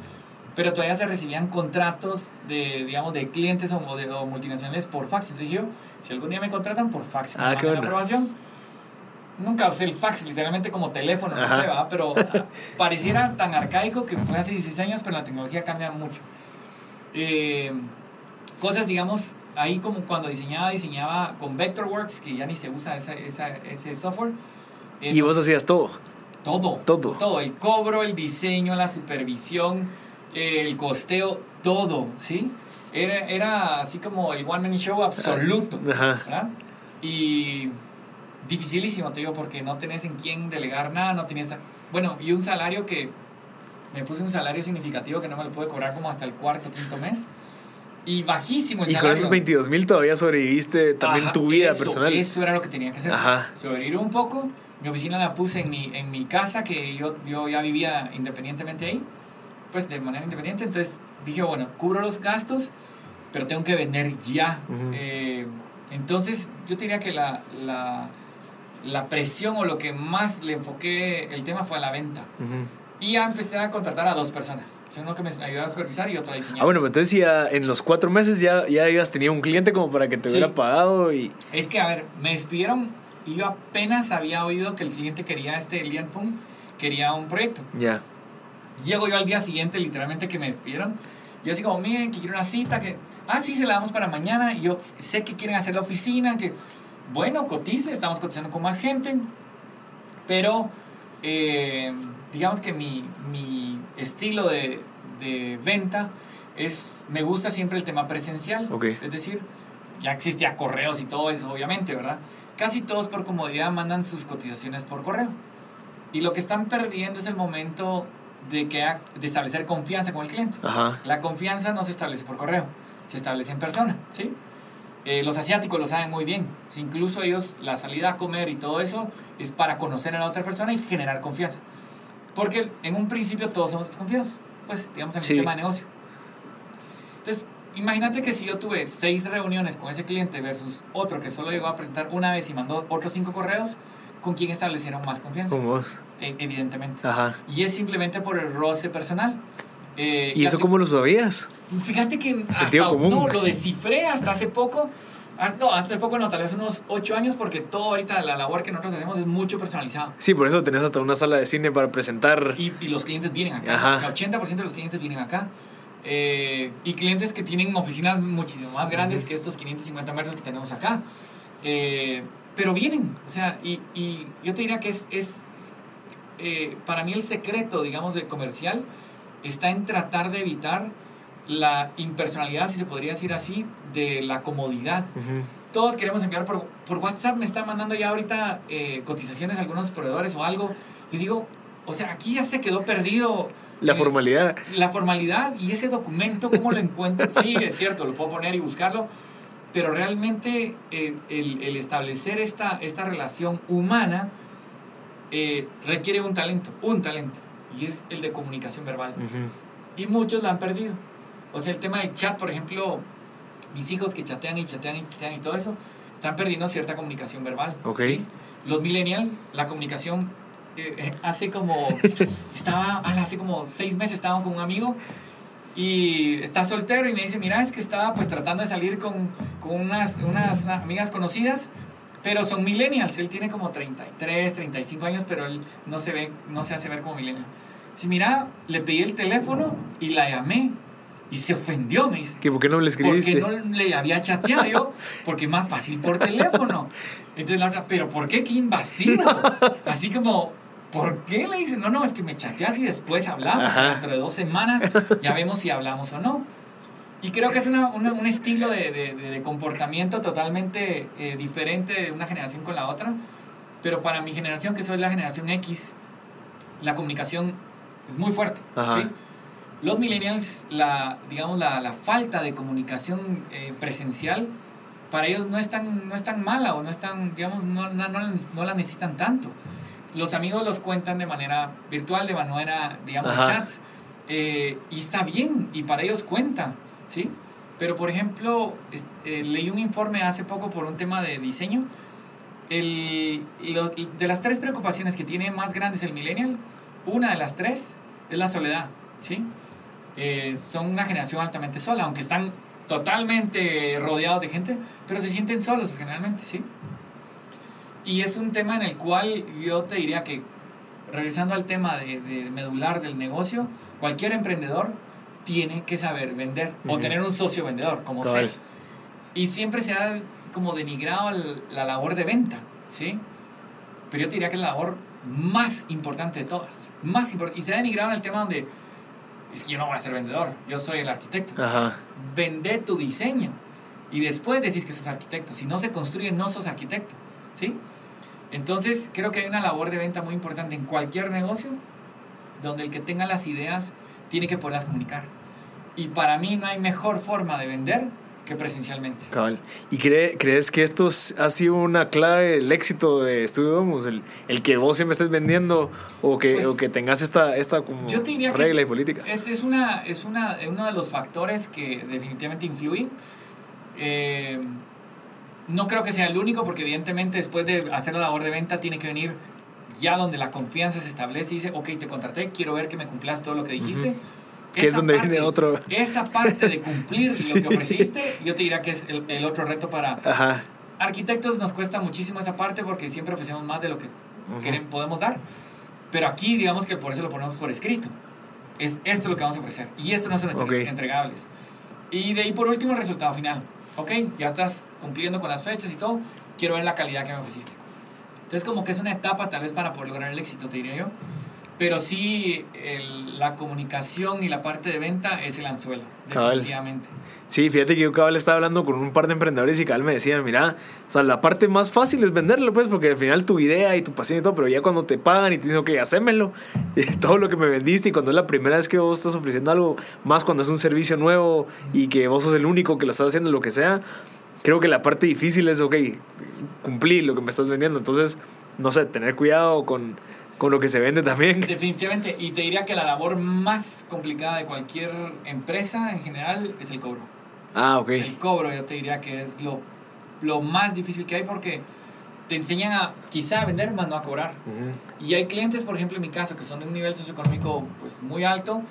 [SPEAKER 2] pero todavía se recibían contratos de, digamos, de clientes o, de, o multinacionales por fax. Entonces dije si algún día me contratan por fax, me
[SPEAKER 1] Ah, qué bueno.
[SPEAKER 2] aprobación. Nunca usé el fax literalmente como teléfono, no sé, pero ah, pareciera tan arcaico que fue hace 16 años, pero la tecnología cambia mucho. Eh, cosas, digamos, ahí como cuando diseñaba, diseñaba con Vectorworks, que ya ni se usa esa, esa, ese software. Eh,
[SPEAKER 1] Y vos hacías todo.
[SPEAKER 2] Todo.
[SPEAKER 1] Todo.
[SPEAKER 2] Todo. El cobro, el diseño, la supervisión, el costeo, todo, ¿sí? Era, era así como el one man show absoluto.
[SPEAKER 1] Ajá.
[SPEAKER 2] ¿verdad? Y dificilísimo, te digo, porque no tenés en quién delegar nada, no tenías... Bueno, y un salario que... Me puse un salario significativo que no me lo pude cobrar como hasta el cuarto, quinto mes. Y bajísimo el
[SPEAKER 1] Y con esos 22 mil todavía sobreviviste también
[SPEAKER 2] Ajá,
[SPEAKER 1] tu vida
[SPEAKER 2] eso,
[SPEAKER 1] personal.
[SPEAKER 2] Eso era lo que tenía que hacer.
[SPEAKER 1] Ajá.
[SPEAKER 2] Sobrevivir un poco. Mi oficina la puse en mi, en mi casa, que yo, yo ya vivía independientemente ahí, pues de manera independiente. Entonces dije, bueno, cubro los gastos, pero tengo que vender ya. Eh, entonces yo te diría que la, la, la presión o lo que más le enfoqué el tema fue a la venta.
[SPEAKER 1] Ujú.
[SPEAKER 2] Y ya empecé a contratar a dos personas. Uno que me ayudaba a supervisar y otro a diseñar.
[SPEAKER 1] Ah, bueno, pero entonces ya en los cuatro meses ya, ya habías tenido un cliente como para que te
[SPEAKER 2] Sí.
[SPEAKER 1] hubiera pagado y...
[SPEAKER 2] Es que, a ver, me despidieron y yo apenas había oído que el cliente quería este Lian Pum, quería un proyecto.
[SPEAKER 1] Ya.
[SPEAKER 2] Llego yo al día siguiente, literalmente, que me despidieron. Yo así como, miren, que quiero una cita, que, ah, sí, se la damos para mañana. Y yo sé que quieren hacer la oficina, que, bueno, cotice, estamos cotizando con más gente. Pero, eh, digamos que mi, mi estilo de, de venta es, me gusta siempre el tema presencial.
[SPEAKER 1] Ok.
[SPEAKER 2] Es decir, ya existía correos y todo eso, obviamente, ¿verdad? Casi todos por comodidad mandan sus cotizaciones por correo. Y lo que están perdiendo es el momento de, que, de establecer confianza con el cliente.
[SPEAKER 1] Ajá.
[SPEAKER 2] La confianza no se establece por correo, se establece en persona, ¿sí? Eh, los asiáticos lo saben muy bien. Si incluso ellos, la salida a comer y todo eso es para conocer a la otra persona y generar confianza. Porque en un principio todos somos desconfiados, pues, digamos, en el
[SPEAKER 1] Sí.
[SPEAKER 2] sistema de negocio. Entonces, imagínate que si yo tuve seis reuniones con ese cliente versus otro que solo llegó a presentar una vez y mandó otros cinco correos, ¿con quién establecieron más confianza?
[SPEAKER 1] Con vos.
[SPEAKER 2] E- evidentemente.
[SPEAKER 1] Ajá.
[SPEAKER 2] Y es simplemente por el roce personal. Eh,
[SPEAKER 1] ¿Y eso cómo lo sabías?
[SPEAKER 2] Fíjate que
[SPEAKER 1] Sentido
[SPEAKER 2] hasta,
[SPEAKER 1] común.
[SPEAKER 2] no, lo descifré hasta hace poco. No, hace poco no, tal vez unos ocho años, porque todo ahorita la labor que nosotros hacemos es mucho personalizado.
[SPEAKER 1] Sí, por eso tenés hasta una sala de cine para presentar.
[SPEAKER 2] Y, y los clientes vienen acá.
[SPEAKER 1] Ajá.
[SPEAKER 2] O sea, 80% de los clientes vienen acá. Eh, y clientes que tienen oficinas muchísimo más grandes que estos 550 metros que tenemos acá. Eh, pero vienen. O sea, y, y yo te diría que es, es eh, para mí el secreto, digamos, del comercial está en tratar de evitar la impersonalidad, si se podría decir así, de la comodidad. Todos queremos enviar por, por WhatsApp, me están mandando ya ahorita eh, cotizaciones a algunos proveedores o algo. Y digo, o sea, aquí ya se quedó perdido.
[SPEAKER 1] La
[SPEAKER 2] eh,
[SPEAKER 1] formalidad.
[SPEAKER 2] La formalidad y ese documento, ¿cómo lo encuentro? Sí, es cierto, lo puedo poner y buscarlo. Pero realmente eh, el, el establecer esta, esta relación humana eh, requiere un talento, un talento. Y es el de comunicación verbal. Y muchos la han perdido. O sea, el tema del chat, por ejemplo, mis hijos que chatean y chatean y chatean y todo eso, están perdiendo cierta comunicación verbal.
[SPEAKER 1] Ok.
[SPEAKER 2] ¿sí? Los millennials, la comunicación, eh, hace como, <laughs> estaba, ala, hace como seis meses estaba con un amigo y está soltero y me dice, mira, es que estaba pues tratando de salir con, con unas, unas amigas conocidas, pero son millennials, él tiene como 33, 35 años, pero él no se ve, no se hace ver como millennial. Dice, mira, le pedí el teléfono y la llamé y se ofendió, me dice.
[SPEAKER 1] ¿Que ¿Por qué no le
[SPEAKER 2] Porque
[SPEAKER 1] escribiste?
[SPEAKER 2] no le había chateado yo, <laughs> porque más fácil por teléfono. Entonces la otra, pero ¿por qué? Qué invasivo. <laughs> Así como, ¿por qué? Le dice, no, no, es que me chateas y después hablamos.
[SPEAKER 1] Ajá.
[SPEAKER 2] Dentro de dos semanas ya vemos si hablamos o no. Y creo que es una, una- un estilo de, de- de- comportamiento totalmente eh, diferente de una generación con la otra. Pero para mi generación, que soy la generación X, la comunicación es muy fuerte.
[SPEAKER 1] Ajá.
[SPEAKER 2] ¿sí? Los millennials, la, digamos, la, la falta de comunicación eh, presencial, para ellos no es, tan, no es tan mala o no es tan, digamos, no, no, no la- necesitan tanto. Los amigos los cuentan de manera virtual, de manera, digamos,
[SPEAKER 1] Ajá.
[SPEAKER 2] chats, eh, y está bien, y para ellos cuenta, ¿sí? Pero, por ejemplo, eh, leí un informe hace poco por un tema de diseño. El, de las tres preocupaciones que tiene más grandes el millennial, una de las tres es la soledad, ¿sí? Eh, son una generación altamente sola, aunque están totalmente rodeados de gente, pero se sienten solos generalmente, ¿sí? Y es un tema en el cual yo te diría que, regresando al tema de, de medular del negocio, cualquier emprendedor tiene que saber vender o
[SPEAKER 1] Ujú.
[SPEAKER 2] tener un socio vendedor, como sea. Y siempre se ha como denigrado el- la labor de venta, ¿sí? Pero yo te diría que es la labor más importante de todas. Más importante. Y se ha denigrado en el tema donde es que yo no voy a ser vendedor, yo soy el arquitecto.
[SPEAKER 1] Ajá.
[SPEAKER 2] Vende tu diseño. Y después decís que sos arquitecto. Si no se construye, no sos arquitecto, ¿sí? Entonces, creo que hay una labor de venta muy importante en cualquier negocio donde el que tenga las ideas tiene que poderlas comunicar. Y para mí no hay mejor forma de vender que presencialmente.
[SPEAKER 1] Cabal. ¿Y cree- crees que esto ha sido una clave del éxito de Estudio Domus? El, el que vos siempre estés vendiendo o que,
[SPEAKER 2] Pues,
[SPEAKER 1] o que tengas esta, esta como
[SPEAKER 2] Yo te diría que
[SPEAKER 1] regla
[SPEAKER 2] es-
[SPEAKER 1] y política.
[SPEAKER 2] Es, es, una, es una, uno de los factores que definitivamente influyen. Eh, no creo que sea el único, porque evidentemente después de hacer la labor de venta tiene que venir ya donde la confianza se establece y dice, ok, te contraté, quiero ver que me cumplas todo lo que dijiste.
[SPEAKER 1] Ujú. Que es donde
[SPEAKER 2] parte-
[SPEAKER 1] viene otro-
[SPEAKER 2] Esa parte de cumplir <laughs>
[SPEAKER 1] Sí.
[SPEAKER 2] lo que ofreciste, yo te diría que es el, el otro reto para,
[SPEAKER 1] Ajá.
[SPEAKER 2] arquitectos nos cuesta muchísimo esa parte porque siempre ofrecemos más de lo que queremos, podemos dar. Pero aquí, digamos que por eso lo ponemos por escrito. Es esto lo que vamos a ofrecer. Y esto no son
[SPEAKER 1] Ok.
[SPEAKER 2] entregables. Y de ahí, por último, el resultado final. Ok, ya estás cumpliendo con las fechas y todo. Quiero ver la calidad que me ofreciste. Entonces, como que es una etapa tal vez para poder lograr el éxito, te diría yo. Pero sí, el- la comunicación y la parte de venta es el anzuelo,
[SPEAKER 1] Cabal.
[SPEAKER 2] definitivamente.
[SPEAKER 1] Sí, fíjate que yo cabal estaba hablando con un par de emprendedores y cabal me decían, mira, o sea, la parte más fácil es venderlo, pues, porque al final tu idea y tu pasión y todo, pero ya cuando te pagan y te dicen, ok, hacémelo, <laughs> y todo lo que me vendiste y cuando es la primera vez que vos estás ofreciendo algo, más cuando es un servicio nuevo y que vos sos el único que lo estás haciendo, lo que sea, creo que la parte difícil es, ok, cumplir lo que me estás vendiendo. Entonces, no sé, tener cuidado con, con lo que se vende también.
[SPEAKER 2] Definitivamente. Y te diría que la labor más complicada de cualquier empresa en general es el cobro.
[SPEAKER 1] Ah, ok.
[SPEAKER 2] El cobro yo te diría que es lo, lo más difícil que hay porque te enseñan a quizá a vender más no a cobrar.
[SPEAKER 1] Ujú.
[SPEAKER 2] Y hay clientes, por ejemplo, en mi caso, que son de un nivel socioeconómico pues, muy alto,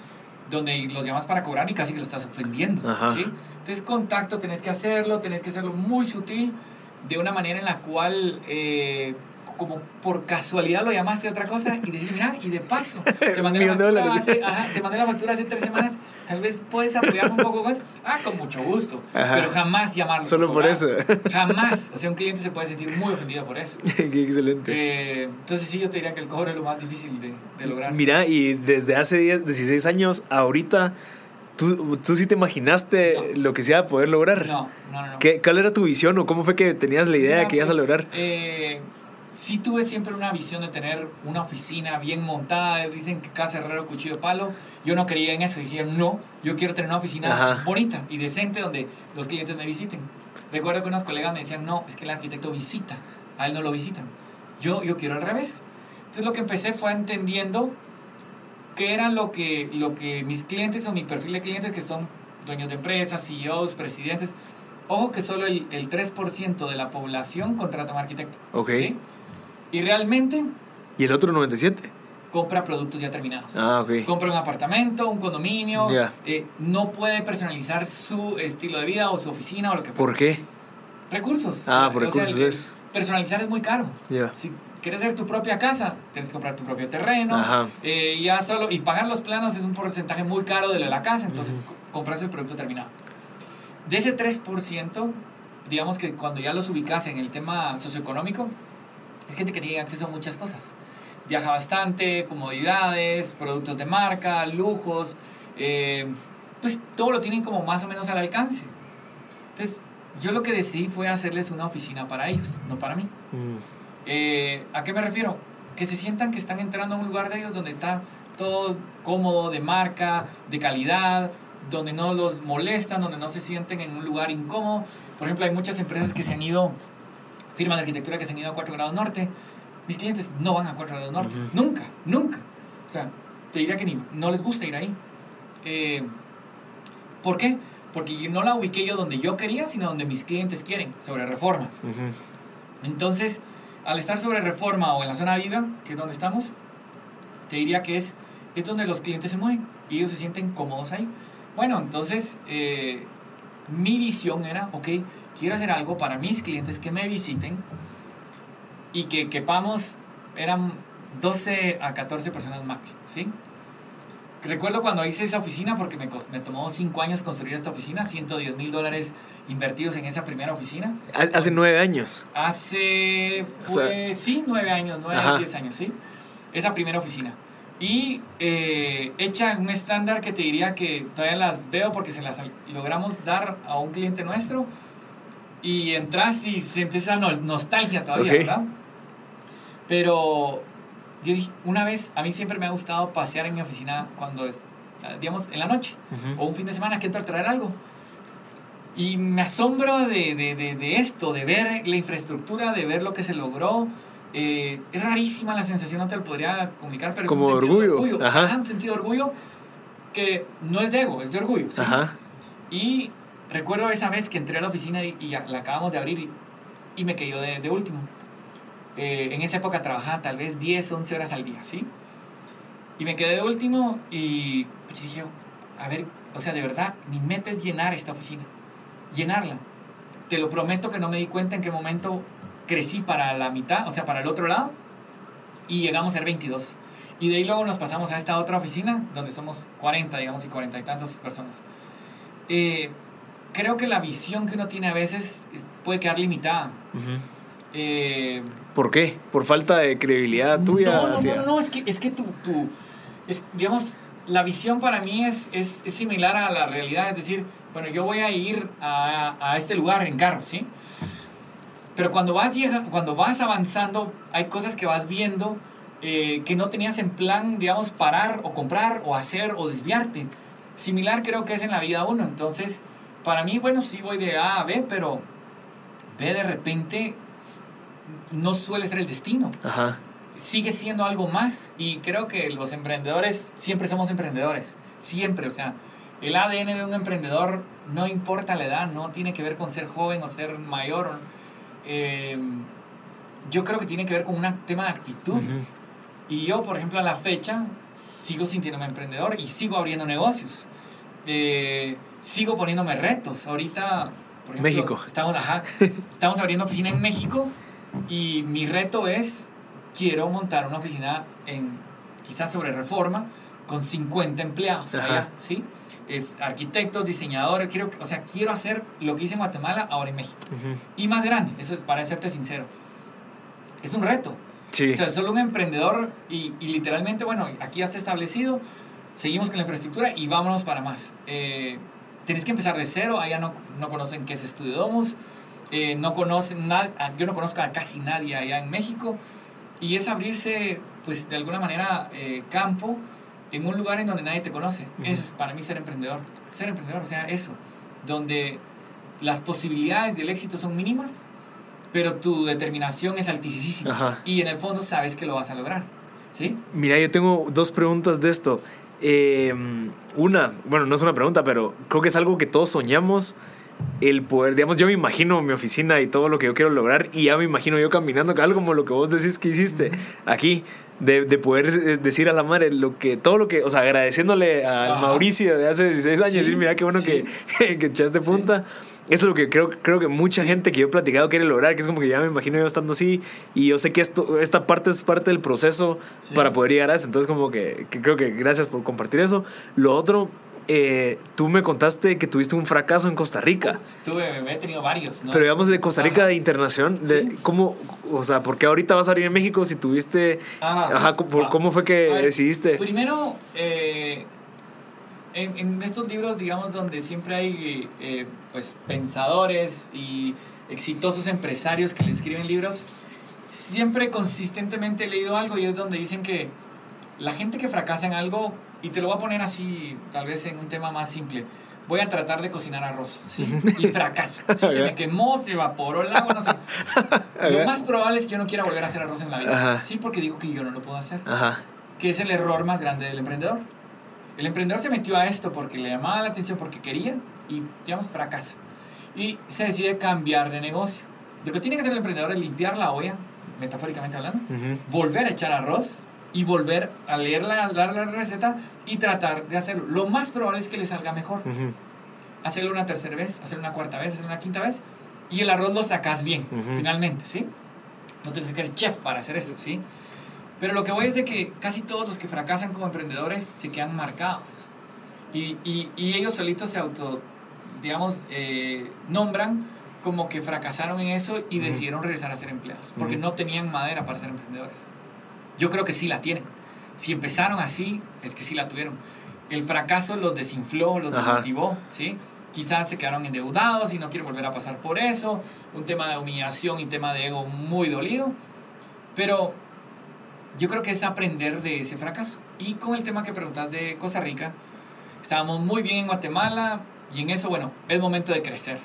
[SPEAKER 2] donde los llamas para cobrar y casi que los estás ofendiendo.
[SPEAKER 1] Ajá.
[SPEAKER 2] ¿sí? Entonces, contacto, tenés que hacerlo, tenés que hacerlo muy sutil, de una manera en la cual, eh, como por casualidad lo llamaste a otra cosa y decir, mira, y de paso, <laughs> te mandé, la factura, hace, ajá, te mandé la factura hace tres semanas, tal vez puedes apoyarme un poco con eso. Ah, con mucho gusto,
[SPEAKER 1] Ajá.
[SPEAKER 2] pero jamás llamarlo.
[SPEAKER 1] Solo por eso. <laughs>
[SPEAKER 2] Jamás. O sea, un cliente se puede sentir muy ofendido por eso. <laughs>
[SPEAKER 1] Qué excelente.
[SPEAKER 2] Eh, entonces sí, yo te diría que el cobro es lo más difícil de, de lograr.
[SPEAKER 1] Mira, y desde hace 10, 16 años, ahorita, ¿tú, tú sí te imaginaste
[SPEAKER 2] No.
[SPEAKER 1] lo que se iba a poder lograr?
[SPEAKER 2] No, no, no. no.
[SPEAKER 1] ¿Qué, ¿Cuál era tu visión o cómo fue que tenías la idea
[SPEAKER 2] Mira,
[SPEAKER 1] que ibas a
[SPEAKER 2] pues,
[SPEAKER 1] lograr?
[SPEAKER 2] Eh, sí tuve siempre una visión de tener una oficina bien montada. Dicen que casa herrero, cuchillo de palo. Yo no creía en eso. Dije, no, yo quiero tener una oficina
[SPEAKER 1] Ajá.
[SPEAKER 2] bonita y decente donde los clientes me visiten. Recuerdo que unos colegas me decían, no, es que el arquitecto visita. A él no lo visitan. Yo, yo quiero al revés. Entonces lo que empecé fue entendiendo qué era lo que, lo que mis clientes o mi perfil de clientes que son dueños de empresas, CEOs, presidentes. Ojo que solo el, el 3% de la población contrata a un arquitecto.
[SPEAKER 1] Ok.
[SPEAKER 2] ¿sí? Y realmente
[SPEAKER 1] ¿Y el otro 97?
[SPEAKER 2] compra productos ya terminados.
[SPEAKER 1] Ah, ok.
[SPEAKER 2] Compra un apartamento, un condominio,
[SPEAKER 1] Ya.
[SPEAKER 2] eh, no puede personalizar su estilo de vida o su oficina o lo que fuera.
[SPEAKER 1] ¿Por qué?
[SPEAKER 2] Recursos.
[SPEAKER 1] Ah, por
[SPEAKER 2] O
[SPEAKER 1] recursos es.
[SPEAKER 2] Personalizar es muy caro.
[SPEAKER 1] Ya.
[SPEAKER 2] Si quieres hacer tu propia casa, tienes que comprar tu propio terreno.
[SPEAKER 1] Ajá.
[SPEAKER 2] eh, ya solo, y pagar los planos es un porcentaje muy caro de la casa, entonces co- compras el producto terminado. De ese 3%, digamos que cuando ya los ubicas en el tema socioeconómico, es gente que tiene acceso a muchas cosas. Viaja bastante, comodidades, productos de marca, lujos, eh, pues todo lo tienen como más o menos al alcance. Entonces, yo lo que decidí fue hacerles una oficina para ellos, no para mí.
[SPEAKER 1] Mm.
[SPEAKER 2] Eh, ¿A qué me refiero? Que se sientan que están entrando a un lugar de ellos donde está todo cómodo, de marca, de calidad, donde no los molestan, donde no se sienten en un lugar incómodo. Por ejemplo, hay muchas empresas que se han ido, firmas de arquitectura que se han ido a 4 grados norte. Mis clientes no van a 4 grados norte. Nunca, nunca. O sea, te diría que ni, no les gusta ir ahí. Eh, ¿Por qué? Porque no la ubiqué yo donde yo quería, sino donde mis clientes quieren, sobre reforma. Entonces, al estar sobre reforma o en la zona viva, que es donde estamos, te diría que es, es donde los clientes se mueven y ellos se sienten cómodos ahí. Bueno, entonces, eh, mi visión era, ok, quiero hacer algo para mis clientes que me visiten y que quepamos, eran 12 a 14 personas máximo, ¿sí? Recuerdo cuando hice esa oficina, porque me, me tomó 5 años construir esta oficina, 110 mil dólares invertidos en esa primera oficina.
[SPEAKER 1] Ha- Hace nueve años.
[SPEAKER 2] Hace,
[SPEAKER 1] O sea-
[SPEAKER 2] fue, sí, nueve años, nueve,
[SPEAKER 1] Ajá.
[SPEAKER 2] diez años, sí. Esa primera oficina. Y eh, hecha en un estándar que te diría que todavía las veo porque se las logramos dar a un cliente nuestro. Y entras y sientes esa no- nostalgia todavía,
[SPEAKER 1] Ok.
[SPEAKER 2] ¿verdad? Pero yo dije, una vez, a mí siempre me ha gustado pasear en mi oficina cuando, es, digamos, en la noche
[SPEAKER 1] Ujú.
[SPEAKER 2] o un fin de semana que entro a traer algo. Y me asombro de, de, de, de esto, de ver la infraestructura, de ver lo que se logró. Eh, es rarísima la sensación, no te lo podría comunicar, pero
[SPEAKER 1] Como
[SPEAKER 2] es un
[SPEAKER 1] orgullo, ajá.
[SPEAKER 2] Ajá, un sentido de orgullo que no es de ego, es de orgullo. ¿sí?
[SPEAKER 1] Ajá.
[SPEAKER 2] Y recuerdo esa vez que entré a la oficina y, la acabamos de abrir y, me quedó de, de último. Eh, en esa época trabajaba tal vez 10, 11 horas al día, ¿sí? Y me quedé de último y pues dije, a ver, o sea, de verdad, mi meta es llenar esta oficina, llenarla. te lo prometo que no me di cuenta en qué momento crecí para la mitad, o sea, para el otro lado, y llegamos a ser 22. Y de ahí luego nos pasamos a esta otra oficina, donde somos 40, digamos, y 40 y tantas personas. Eh, creo que la visión que uno tiene a veces puede quedar limitada.
[SPEAKER 1] eh, ¿Por qué? ¿Por falta de credibilidad tuya?
[SPEAKER 2] No, no, no, no, es que, es que tú, tú es, digamos, la visión para mí es, es, es, similar a la realidad, es decir, bueno, yo voy a ir a, a este lugar en carro, ¿sí? Pero cuando vas, cuando vas avanzando, hay cosas que vas viendo eh, que no tenías en plan, digamos, parar o comprar o hacer o desviarte. Similar creo que es en la vida uno. Entonces, para mí, bueno, sí voy de A a B, pero B de repente no suele ser el destino. Ajá. Sigue siendo algo más y creo que los emprendedores siempre somos emprendedores. Siempre, o sea, el ADN de un emprendedor no importa la edad, no tiene que ver con ser joven o ser mayor. Eh, yo creo que tiene que ver con un tema de actitud. Y yo, por ejemplo, a la fecha, sigo sintiéndome emprendedor y sigo abriendo negocios. Eh, sigo poniéndome retos. Ahorita,
[SPEAKER 1] por ejemplo, México.
[SPEAKER 2] Estamos, ajá, estamos abriendo oficina en México y mi reto es, quiero montar una oficina en, quizás sobre reforma, con 50 empleados allá, ¿sí? Es arquitectos, diseñadores, quiero, o sea, quiero hacer lo que hice en Guatemala ahora en México. Y más grande, eso es para serte sincero. Es un reto. Sí. O sea, solo un emprendedor y, y, literalmente, bueno, aquí ya está establecido, seguimos con la infraestructura y vámonos para más. Eh, tenés que empezar de cero, allá no, no conocen qué es Estudio Domus, eh, no conocen nada, yo no conozco a casi nadie allá en México y es abrirse, pues de alguna manera, eh, campo en un lugar en donde nadie te conoce. Es para mí ser emprendedor. Ser emprendedor, o sea, eso, donde las posibilidades del éxito son mínimas pero tu determinación es altísima. Y en el fondo sabes que lo vas a lograr. ¿Sí?
[SPEAKER 1] Mira, yo tengo dos preguntas de esto. Em, una, bueno, no es una pregunta, pero creo que es algo que todos soñamos. El poder, digamos, yo me imagino mi oficina y todo lo que yo quiero lograr y ya me imagino yo caminando, algo como lo que vos decís que hiciste aquí, de, de, poder eh, decir a la madre lo que, todo lo que, o sea, agradeciéndole a Mauricio de hace 16 años, decir, mira qué bueno que, <laughs> que echaste punta. Eso es lo que creo, creo que mucha gente que yo he platicado quiere lograr, que es como que ya me imagino yo estando así y yo sé que esto, esta parte es parte del proceso para poder llegar a eso. Entonces como que, creo que gracias por compartir eso. Lo otro, eh, tú me contaste que tuviste un fracaso en Costa Rica.
[SPEAKER 2] tuve, he tenido varios.
[SPEAKER 1] Pero digamos de Costa Rica de internación, de cómo, o sea, ¿por qué ahorita vas a salir en México si tuviste, ajá, ¿cómo fue que decidiste?
[SPEAKER 2] Primero, eh, en, estos libros, digamos, donde siempre hay eh, pues, pensadores y exitosos empresarios que le escriben libros, siempre consistentemente he leído algo y es donde dicen que la gente que fracasa en algo, y te lo voy a poner así, tal vez en un tema más simple, voy a tratar de cocinar arroz, ¿sí? <laughs> Y fracaso. se me quemó, se evaporó el agua, no sé. <laughs> Lo más probable es que yo no quiera volver a hacer arroz en la vida. Sí, porque digo que yo no lo puedo hacer. Ajá. Que es el error más grande del emprendedor. El emprendedor se metió a esto porque le llamaba la atención, porque quería y, digamos, fracasa. Y se decide cambiar de negocio. Lo que tiene que hacer el emprendedor es limpiar la olla, metafóricamente hablando, volver a echar arroz y volver a leer la, la, receta y tratar de hacerlo. Lo más probable es que le salga mejor. Hacerlo una tercera vez, hacerlo una cuarta vez, hacerlo una quinta vez y el arroz lo sacas bien, finalmente, ¿sí? No tienes que ser chef para hacer eso, ¿sí? Pero lo que voy es de que casi todos los que fracasan como emprendedores se quedan marcados. Y, y, y ellos solitos se auto, digamos, eh, nombran como que fracasaron en eso y decidieron regresar a ser empleados. Porque no tenían madera para ser emprendedores. Yo creo que sí la tienen. Si empezaron así, es que sí la tuvieron. El fracaso los desinfló, los desmotivó, ¿sí? Quizás se quedaron endeudados y no quieren volver a pasar por eso. Un tema de humillación y tema de ego muy dolido. Pero yo creo que es aprender de ese fracaso. Y con el tema que preguntas de Costa Rica, estábamos muy bien en Guatemala y en eso, bueno, es momento de crecer.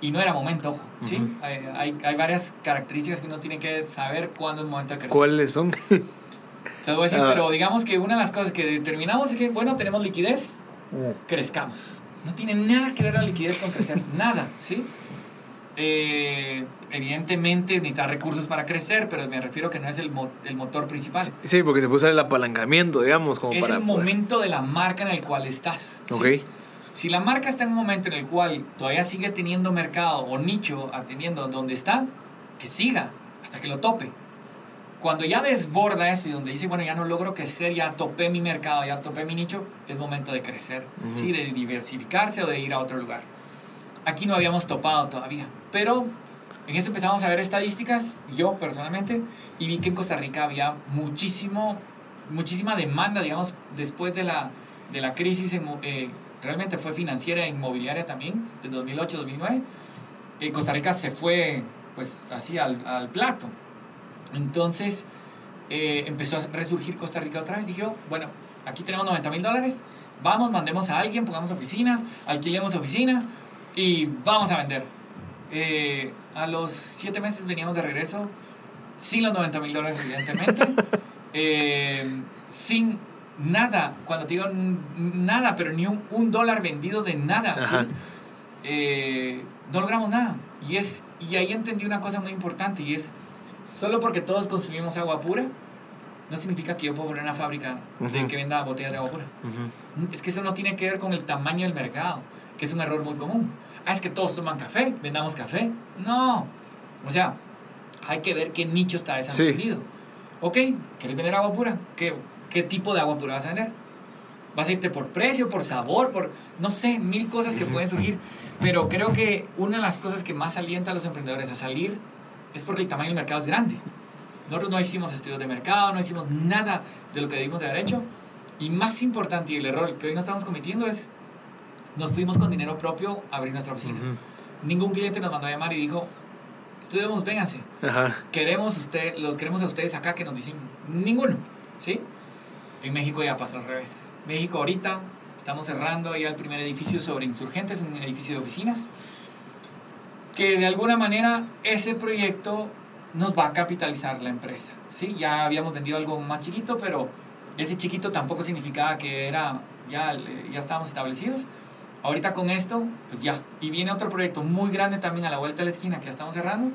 [SPEAKER 2] Y no era momento, ojo, ¿sí? hay, hay, varias características que uno tiene que saber cuándo es momento de crecer.
[SPEAKER 1] ¿Cuáles son? <laughs>
[SPEAKER 2] Te voy a decir, ah. pero digamos que una de las cosas que determinamos es que, bueno, tenemos liquidez, mm. crezcamos. No tiene nada que ver la liquidez con crecer, <laughs> nada, ¿sí? Eh, evidentemente necesita recursos para crecer, pero me refiero que no es el, el motor principal.
[SPEAKER 1] Sí, porque se puede usar el apalancamiento, digamos, como
[SPEAKER 2] es el momento de la marca en el cual estás.
[SPEAKER 1] Ok.
[SPEAKER 2] Si la marca está en un momento en el cual todavía sigue teniendo mercado o nicho atendiendo donde está, que siga hasta que lo tope. Cuando ya desborda eso y donde dice, bueno, ya no logro crecer, ya topé mi mercado, ya topé mi nicho, es momento de crecer, ¿sí? de diversificarse o de ir a otro lugar. Aquí no habíamos topado todavía, pero en eso empezamos a ver estadísticas, yo personalmente, y vi que en Costa Rica había muchísimo, muchísima demanda, digamos, después de la, de la crisis, eh, realmente fue financiera e inmobiliaria también, de 2008-2009. Eh, Costa Rica se fue, pues, así al, al plato. Entonces, eh, empezó a resurgir Costa Rica otra vez. Dije, bueno, aquí tenemos 90 mil dólares, vamos, mandemos a alguien, pongamos oficina, alquilemos oficina y vamos a vender. Eh, a los siete meses veníamos de regreso, sin los 90 mil dólares, evidentemente, <laughs> eh, sin nada, cuando te digo nada, pero ni un, un dólar vendido de nada, ¿sí? no logramos nada. Y, es, y ahí entendí una cosa muy importante y es Solo porque todos consumimos agua pura, no significa que yo puedo poner una fábrica de que venda botellas de agua pura. Es que eso no tiene que ver con el tamaño del mercado, que es un error muy común. Ah, es que todos toman café, vendamos café. No. O sea, hay que ver qué nicho está desatendido. Sí. Ok, ¿quieres vender agua pura? ¿Qué, ¿Qué tipo de agua pura vas a vender? ¿Vas a irte por precio, por sabor, por, no sé, mil cosas que pueden surgir? Pero creo que una de las cosas que más alienta a los emprendedores a salir es porque el tamaño del mercado es grande. Nosotros no hicimos estudios de mercado, no hicimos nada de lo que debimos de haber hecho. Y más importante, y el error que hoy no estamos cometiendo es, nos fuimos con dinero propio a abrir nuestra oficina. Ningún cliente nos mandó a llamar y dijo, estudiamos, vénganse. Queremos usted, los queremos a ustedes acá que nos dicen, ninguno. ¿Sí? En México ya pasó al revés. México ahorita estamos cerrando ya el primer edificio sobre insurgentes, un edificio de oficinas que de alguna manera ese proyecto nos va a capitalizar la empresa. ¿sí? Ya habíamos vendido algo más chiquito, pero ese chiquito tampoco significaba que era, ya, ya estábamos establecidos. Ahorita con esto, pues ya. Y viene otro proyecto muy grande también a la vuelta de la esquina que ya estamos cerrando,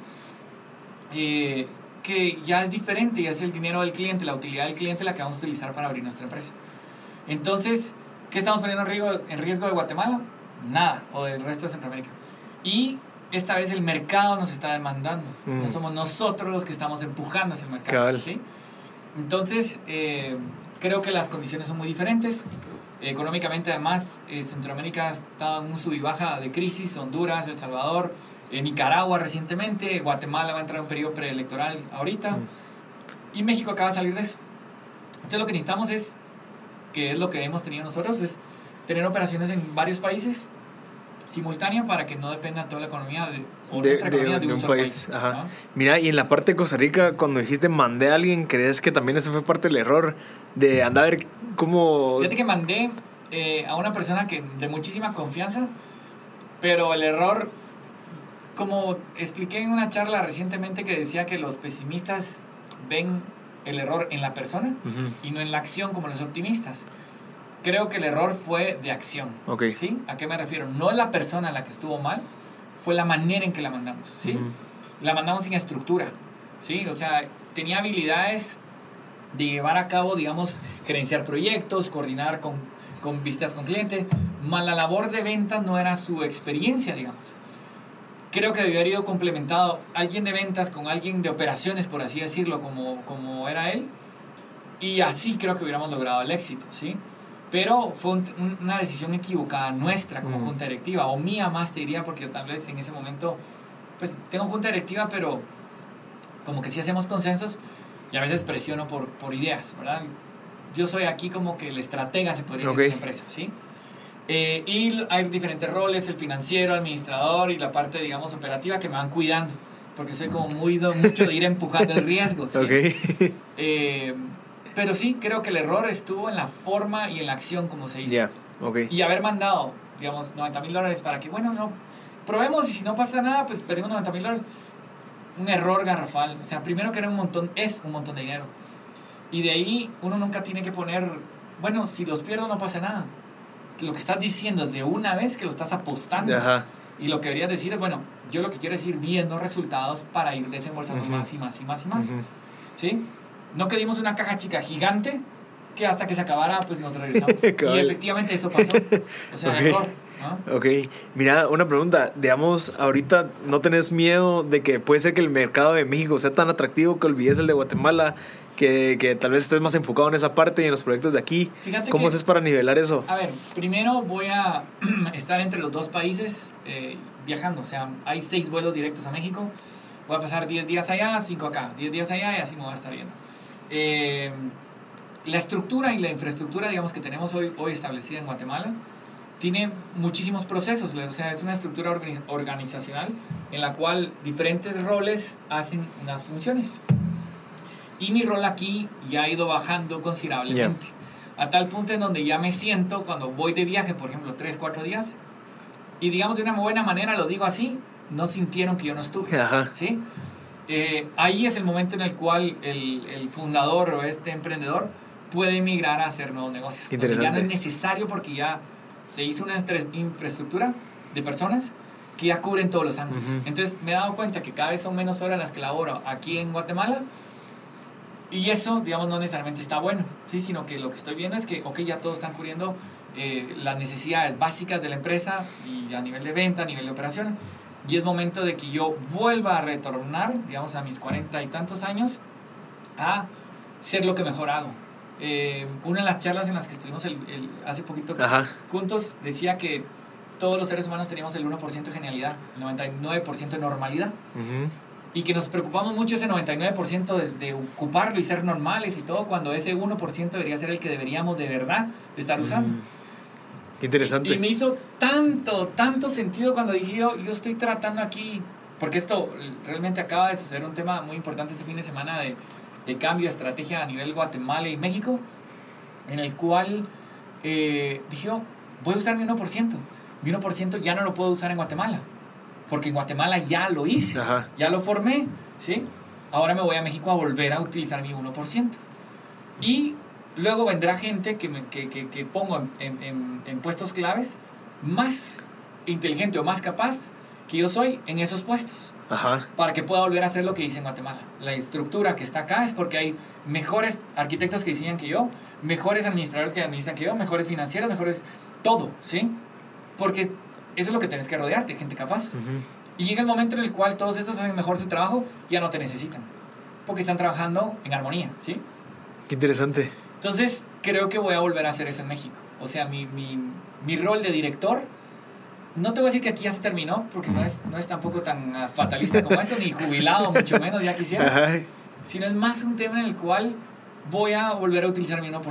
[SPEAKER 2] eh, que ya es diferente, ya es el dinero del cliente, la utilidad del cliente la que vamos a utilizar para abrir nuestra empresa. Entonces, ¿qué estamos poniendo en riesgo, en riesgo de Guatemala? Nada, o del resto de Centroamérica. Y esta vez el mercado nos está demandando. No mm. somos nosotros los que estamos empujando hacia el mercado. ¿sí? Entonces, eh, creo que las condiciones son muy diferentes. Económicamente, además, eh, Centroamérica ha estado en un sub y baja de crisis. Honduras, El Salvador, eh, Nicaragua recientemente, Guatemala va a entrar en un periodo preelectoral ahorita. Mm. Y México acaba de salir de eso. Entonces, lo que necesitamos es, que es lo que hemos tenido nosotros, es tener operaciones en varios países simultánea para que no dependa toda la economía de, un, país.
[SPEAKER 1] Mira, y en la parte de Costa Rica, cuando dijiste mandé a alguien, ¿crees que también ese fue parte del error? De andar a ver cómo...
[SPEAKER 2] Fíjate que mandé eh, a una persona que de muchísima confianza, pero el error, como expliqué en una charla recientemente que decía que los pesimistas ven el error en la persona y no en la acción como los optimistas creo que el error fue de acción. ¿Sí? ¿A qué me refiero? No es la persona la que estuvo mal, fue la manera en que la mandamos. ¿Sí? La mandamos sin estructura. ¿Sí? O sea, tenía habilidades de llevar a cabo, digamos, gerenciar proyectos, coordinar con, con visitas con cliente, más la labor de ventas no era su experiencia, digamos. Creo que debió haber ido complementado alguien de ventas con alguien de operaciones, por así decirlo, como, como era él, y así creo que hubiéramos logrado el éxito, ¿sí? Pero fue una decisión equivocada nuestra como junta directiva, o mía más te diría, porque tal vez en ese momento, pues tengo junta directiva, pero como que sí hacemos consensos y a veces presiono por, por ideas, ¿verdad? Yo soy aquí como que el estratega, se podría decir, de la empresa, ¿sí? Eh, y hay diferentes roles, el financiero, administrador y la parte, digamos, operativa que me van cuidando, porque soy como muy mucho de ir empujando el riesgo, ¿sí? <laughs> Eh, pero sí, creo que el error estuvo en la forma y en la acción como se hizo. Y haber mandado, digamos, 90 mil dólares para que, bueno, no, probemos y si no pasa nada, pues perdimos 90 mil dólares. Un error garrafal. O sea, primero que era un montón, es un montón de dinero. Y de ahí uno nunca tiene que poner, bueno, si los pierdo no pasa nada. Lo que estás diciendo de una vez que lo estás apostando. Y lo que deberías decir es, bueno, yo lo que quiero es ir viendo resultados para ir desembolsando más y más y más y más. ¿Sí? No queríamos una caja chica gigante que hasta que se acabara pues nos regresamos. <laughs> y efectivamente eso pasó. O sea, <laughs> error. ¿no?
[SPEAKER 1] Ok, mira, una pregunta. Digamos, ahorita no tenés miedo de que puede ser que el mercado de México sea tan atractivo que olvides el de Guatemala, que, que tal vez estés más enfocado en esa parte y en los proyectos de aquí.
[SPEAKER 2] Fíjate
[SPEAKER 1] ¿Cómo
[SPEAKER 2] que-
[SPEAKER 1] haces para nivelar eso?
[SPEAKER 2] A ver, primero voy a <clears throat> estar entre los dos países eh, viajando. O sea, hay seis vuelos directos a México. Voy a pasar 10 días allá, 5 acá. 10 días allá y así me voy a estar viendo. Eh, la estructura y la infraestructura, digamos, que tenemos hoy, hoy establecida en Guatemala, tiene muchísimos procesos. O sea, es una estructura organi- organizacional en la cual diferentes roles hacen unas funciones. Y mi rol aquí ya ha ido bajando considerablemente. A tal punto en donde ya me siento cuando voy de viaje, por ejemplo, 3, 4 días, y digamos de una buena manera, lo digo así, no sintieron que yo no estuve.
[SPEAKER 1] Ajá.
[SPEAKER 2] ¿sí? Eh, ahí es el momento en el cual el, el fundador o este emprendedor puede emigrar a hacer nuevos negocios. Ya no es necesario porque ya se hizo una infraestructura de personas que ya cubren todos los ángulos.
[SPEAKER 1] Ujú.
[SPEAKER 2] Entonces me he dado cuenta que cada vez son menos horas las que laboro aquí en Guatemala y eso, digamos, no necesariamente está bueno, ¿sí? sino que lo que estoy viendo es que, ok, ya todos están cubriendo eh, las necesidades básicas de la empresa y a nivel de venta, a nivel de operaciones. Y es momento de que yo vuelva a retornar, digamos, a mis cuarenta y tantos años, a ser lo que mejor hago. Eh, una de las charlas en las que estuvimos el, el- hace poquito
[SPEAKER 1] Ajá.
[SPEAKER 2] juntos decía que todos los seres humanos teníamos el 1% de genialidad, el 99% de normalidad y que nos preocupamos mucho ese 99% de, de ocuparlo y ser normales y todo, cuando ese 1% debería ser el que deberíamos de verdad estar usando.
[SPEAKER 1] Mm. Interesante.
[SPEAKER 2] Y me hizo tanto, tanto sentido cuando dije yo, yo estoy tratando aquí, porque esto realmente acaba de suceder un tema muy importante este fin de semana de, de cambio de estrategia a nivel Guatemala y México, en el cual eh, dije yo, voy a usar mi 1%. Mi 1% ya no lo puedo usar en Guatemala, porque en Guatemala ya lo hice
[SPEAKER 1] Ajá.
[SPEAKER 2] ya lo formé, ¿sí? Ahora me voy a México a volver a utilizar mi 1%. Y luego vendrá gente que, me, que, que, que pongo en, en, en- puestos claves más inteligente o más capaz que yo soy en esos puestos
[SPEAKER 1] Ajá.
[SPEAKER 2] para que pueda volver a hacer lo que hice en Guatemala. La estructura que está acá es porque hay mejores arquitectos que diseñan que yo, mejores administradores que administran que yo, mejores financieros, mejores todo, ¿sí? Porque eso es lo que tienes que rodearte, gente capaz.
[SPEAKER 1] Ujú.
[SPEAKER 2] Y llega el momento en el cual todos estos hacen mejor su trabajo, ya no te necesitan. Porque están trabajando en armonía, ¿sí?
[SPEAKER 1] Qué interesante.
[SPEAKER 2] Entonces, creo que voy a volver a hacer eso en México. O sea, mi, mi, mi rol de director, no te voy a decir que aquí ya se terminó, porque no es, no es tampoco tan ah, fatalista como eso, ni jubilado, mucho menos, ya quisiera.
[SPEAKER 1] Ajá.
[SPEAKER 2] Sino es más un tema en el cual voy a volver a utilizar mi 1%.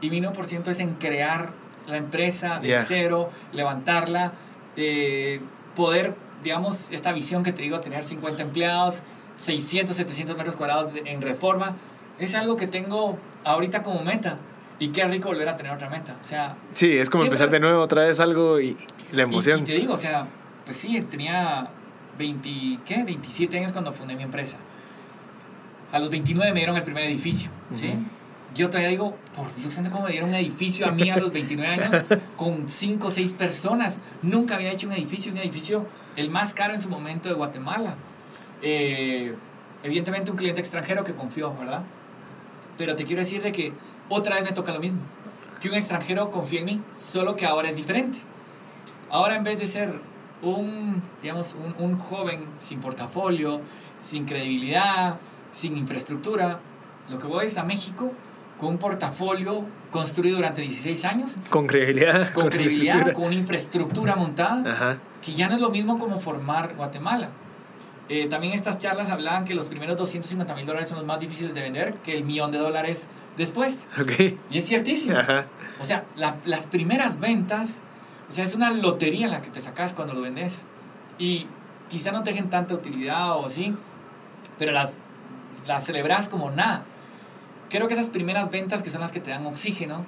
[SPEAKER 2] Y mi 1% es en crear la empresa de
[SPEAKER 1] Yeah.
[SPEAKER 2] cero, levantarla, eh, poder, digamos, esta visión que te digo, tener 50 empleados, 600, 700 metros cuadrados en reforma, es algo que tengo ahorita como meta. Y qué rico volver a tener otra meta. O sea,
[SPEAKER 1] Sí, es como
[SPEAKER 2] Siempre-
[SPEAKER 1] empezar de nuevo otra vez algo y la
[SPEAKER 2] y-
[SPEAKER 1] emoción.
[SPEAKER 2] Y, te digo, o sea, pues sí, tenía 20, ¿qué? 27 años cuando fundé mi empresa. A los 29 me dieron el primer edificio, ¿sí?
[SPEAKER 1] Ujú.
[SPEAKER 2] Yo todavía digo, por Dios, ¿cómo me dieron un edificio a mí a los 29 años <laughs> con 5 o 6 personas? Nunca había hecho un edificio, un edificio el más caro en su momento de Guatemala. Eh, evidentemente un cliente extranjero que confió, ¿verdad? Pero te quiero decir de que otra vez me toca lo mismo. Que un extranjero confíe en mí, solo que ahora es diferente. Ahora en vez de ser un, digamos, un, un joven sin portafolio, sin credibilidad, sin infraestructura, lo que voy es a México con un portafolio construido durante 16 años,
[SPEAKER 1] Con credibilidad.
[SPEAKER 2] con credibilidad,
[SPEAKER 1] estructura.
[SPEAKER 2] con una infraestructura montada,
[SPEAKER 1] Ajá.
[SPEAKER 2] que ya no es lo mismo como formar Guatemala. Eh, también estas charlas hablaban que los primeros 250 mil dólares son los más difíciles de vender que el millón de dólares después.
[SPEAKER 1] Ok.
[SPEAKER 2] Y es ciertísimo.
[SPEAKER 1] Ajá.
[SPEAKER 2] O sea, la- las primeras ventas, o sea, es una lotería la que te sacas cuando lo vendes. Y quizá no te dejen tanta utilidad o sí, pero las, las celebras como nada. Creo que esas primeras ventas que son las que te dan oxígeno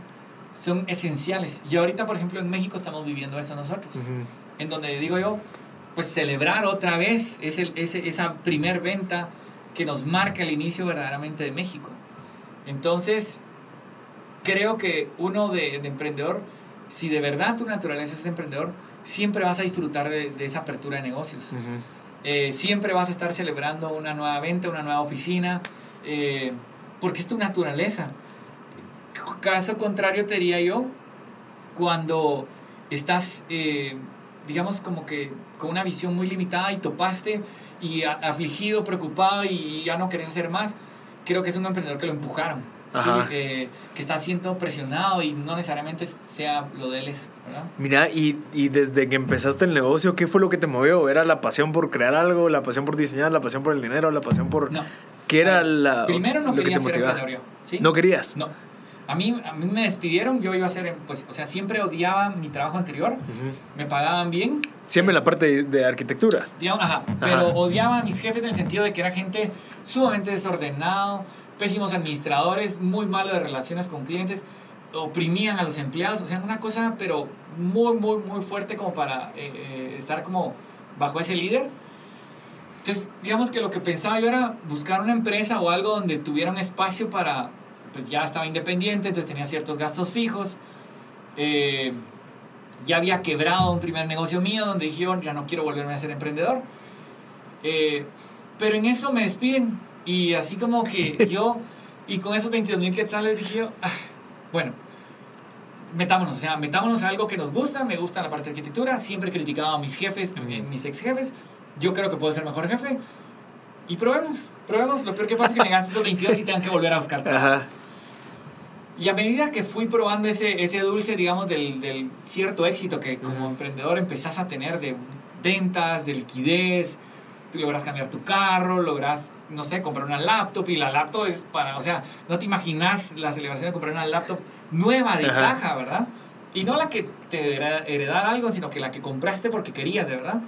[SPEAKER 2] son esenciales. Y ahorita, por ejemplo, en México estamos viviendo eso nosotros.
[SPEAKER 1] Ujú.
[SPEAKER 2] En donde digo yo, pues celebrar otra vez ese, ese, esa primer venta que nos marca el inicio verdaderamente de México. Entonces, creo que uno de, de emprendedor, si de verdad tu naturaleza es emprendedor, siempre vas a disfrutar de, de esa apertura de negocios. Eh, siempre vas a estar celebrando una nueva venta, una nueva oficina, eh, porque es tu naturaleza. Caso contrario, te diría yo, cuando estás, eh, digamos, como que con una visión muy limitada y topaste y a- afligido, preocupado y ya no querés hacer más, creo que es un emprendedor que lo empujaron. Eh, que está siendo presionado y no necesariamente sea lo de él, es, ¿verdad?
[SPEAKER 1] Mira, y, y desde que empezaste el negocio, ¿qué fue lo que te movió? ¿Era la pasión por crear algo, la pasión por diseñar, la pasión por el dinero, la pasión por...
[SPEAKER 2] No.
[SPEAKER 1] ¿Qué era la,
[SPEAKER 2] Primero no
[SPEAKER 1] lo que
[SPEAKER 2] quería
[SPEAKER 1] te
[SPEAKER 2] ser
[SPEAKER 1] motivaba?
[SPEAKER 2] emprendedor yo. ¿sí?
[SPEAKER 1] ¿No querías?
[SPEAKER 2] No. A mí, a mí me despidieron, yo iba a ser, pues, o sea, siempre odiaba mi trabajo anterior, me pagaban bien,
[SPEAKER 1] Siempre la parte de, de arquitectura.
[SPEAKER 2] digamos, ajá, pero odiaba a mis jefes en el sentido de que era gente sumamente desordenado, pésimos administradores, muy malo de relaciones con clientes, oprimían a los empleados, o sea, una cosa, pero muy, muy, muy fuerte como para eh, eh, estar como bajo ese líder. Entonces, digamos que lo que pensaba yo era buscar una empresa o algo donde tuviera un espacio para, pues ya estaba independiente, entonces tenía ciertos gastos fijos. Eh, ya había quebrado un primer negocio mío donde dije, "Oh, ya no quiero volverme a ser emprendedor. Eh, pero en eso me despiden y así como que <laughs> yo, y con esos 22 mil quetzales dije yo, "Ah, bueno, metámonos, o sea, metámonos a algo que nos gusta, me gusta la parte de arquitectura, siempre he criticado a mis jefes, mis ex jefes, yo creo que puedo ser mejor jefe. Y probemos, probemos. Lo peor que pasa es que me gastes los 22 y tengan que volver a buscar.
[SPEAKER 1] Ajá.
[SPEAKER 2] Y a medida que fui probando ese, ese dulce, digamos, del, del cierto éxito que como emprendedor empezás a tener de ventas, de liquidez, logras cambiar tu carro, logras, no sé, comprar una laptop y la laptop es para, o sea, no te imaginas la celebración de comprar una laptop nueva de
[SPEAKER 1] Ajá.
[SPEAKER 2] caja, ¿verdad? Y no la que te hereda- heredar algo, sino que la que compraste porque querías, de verdad.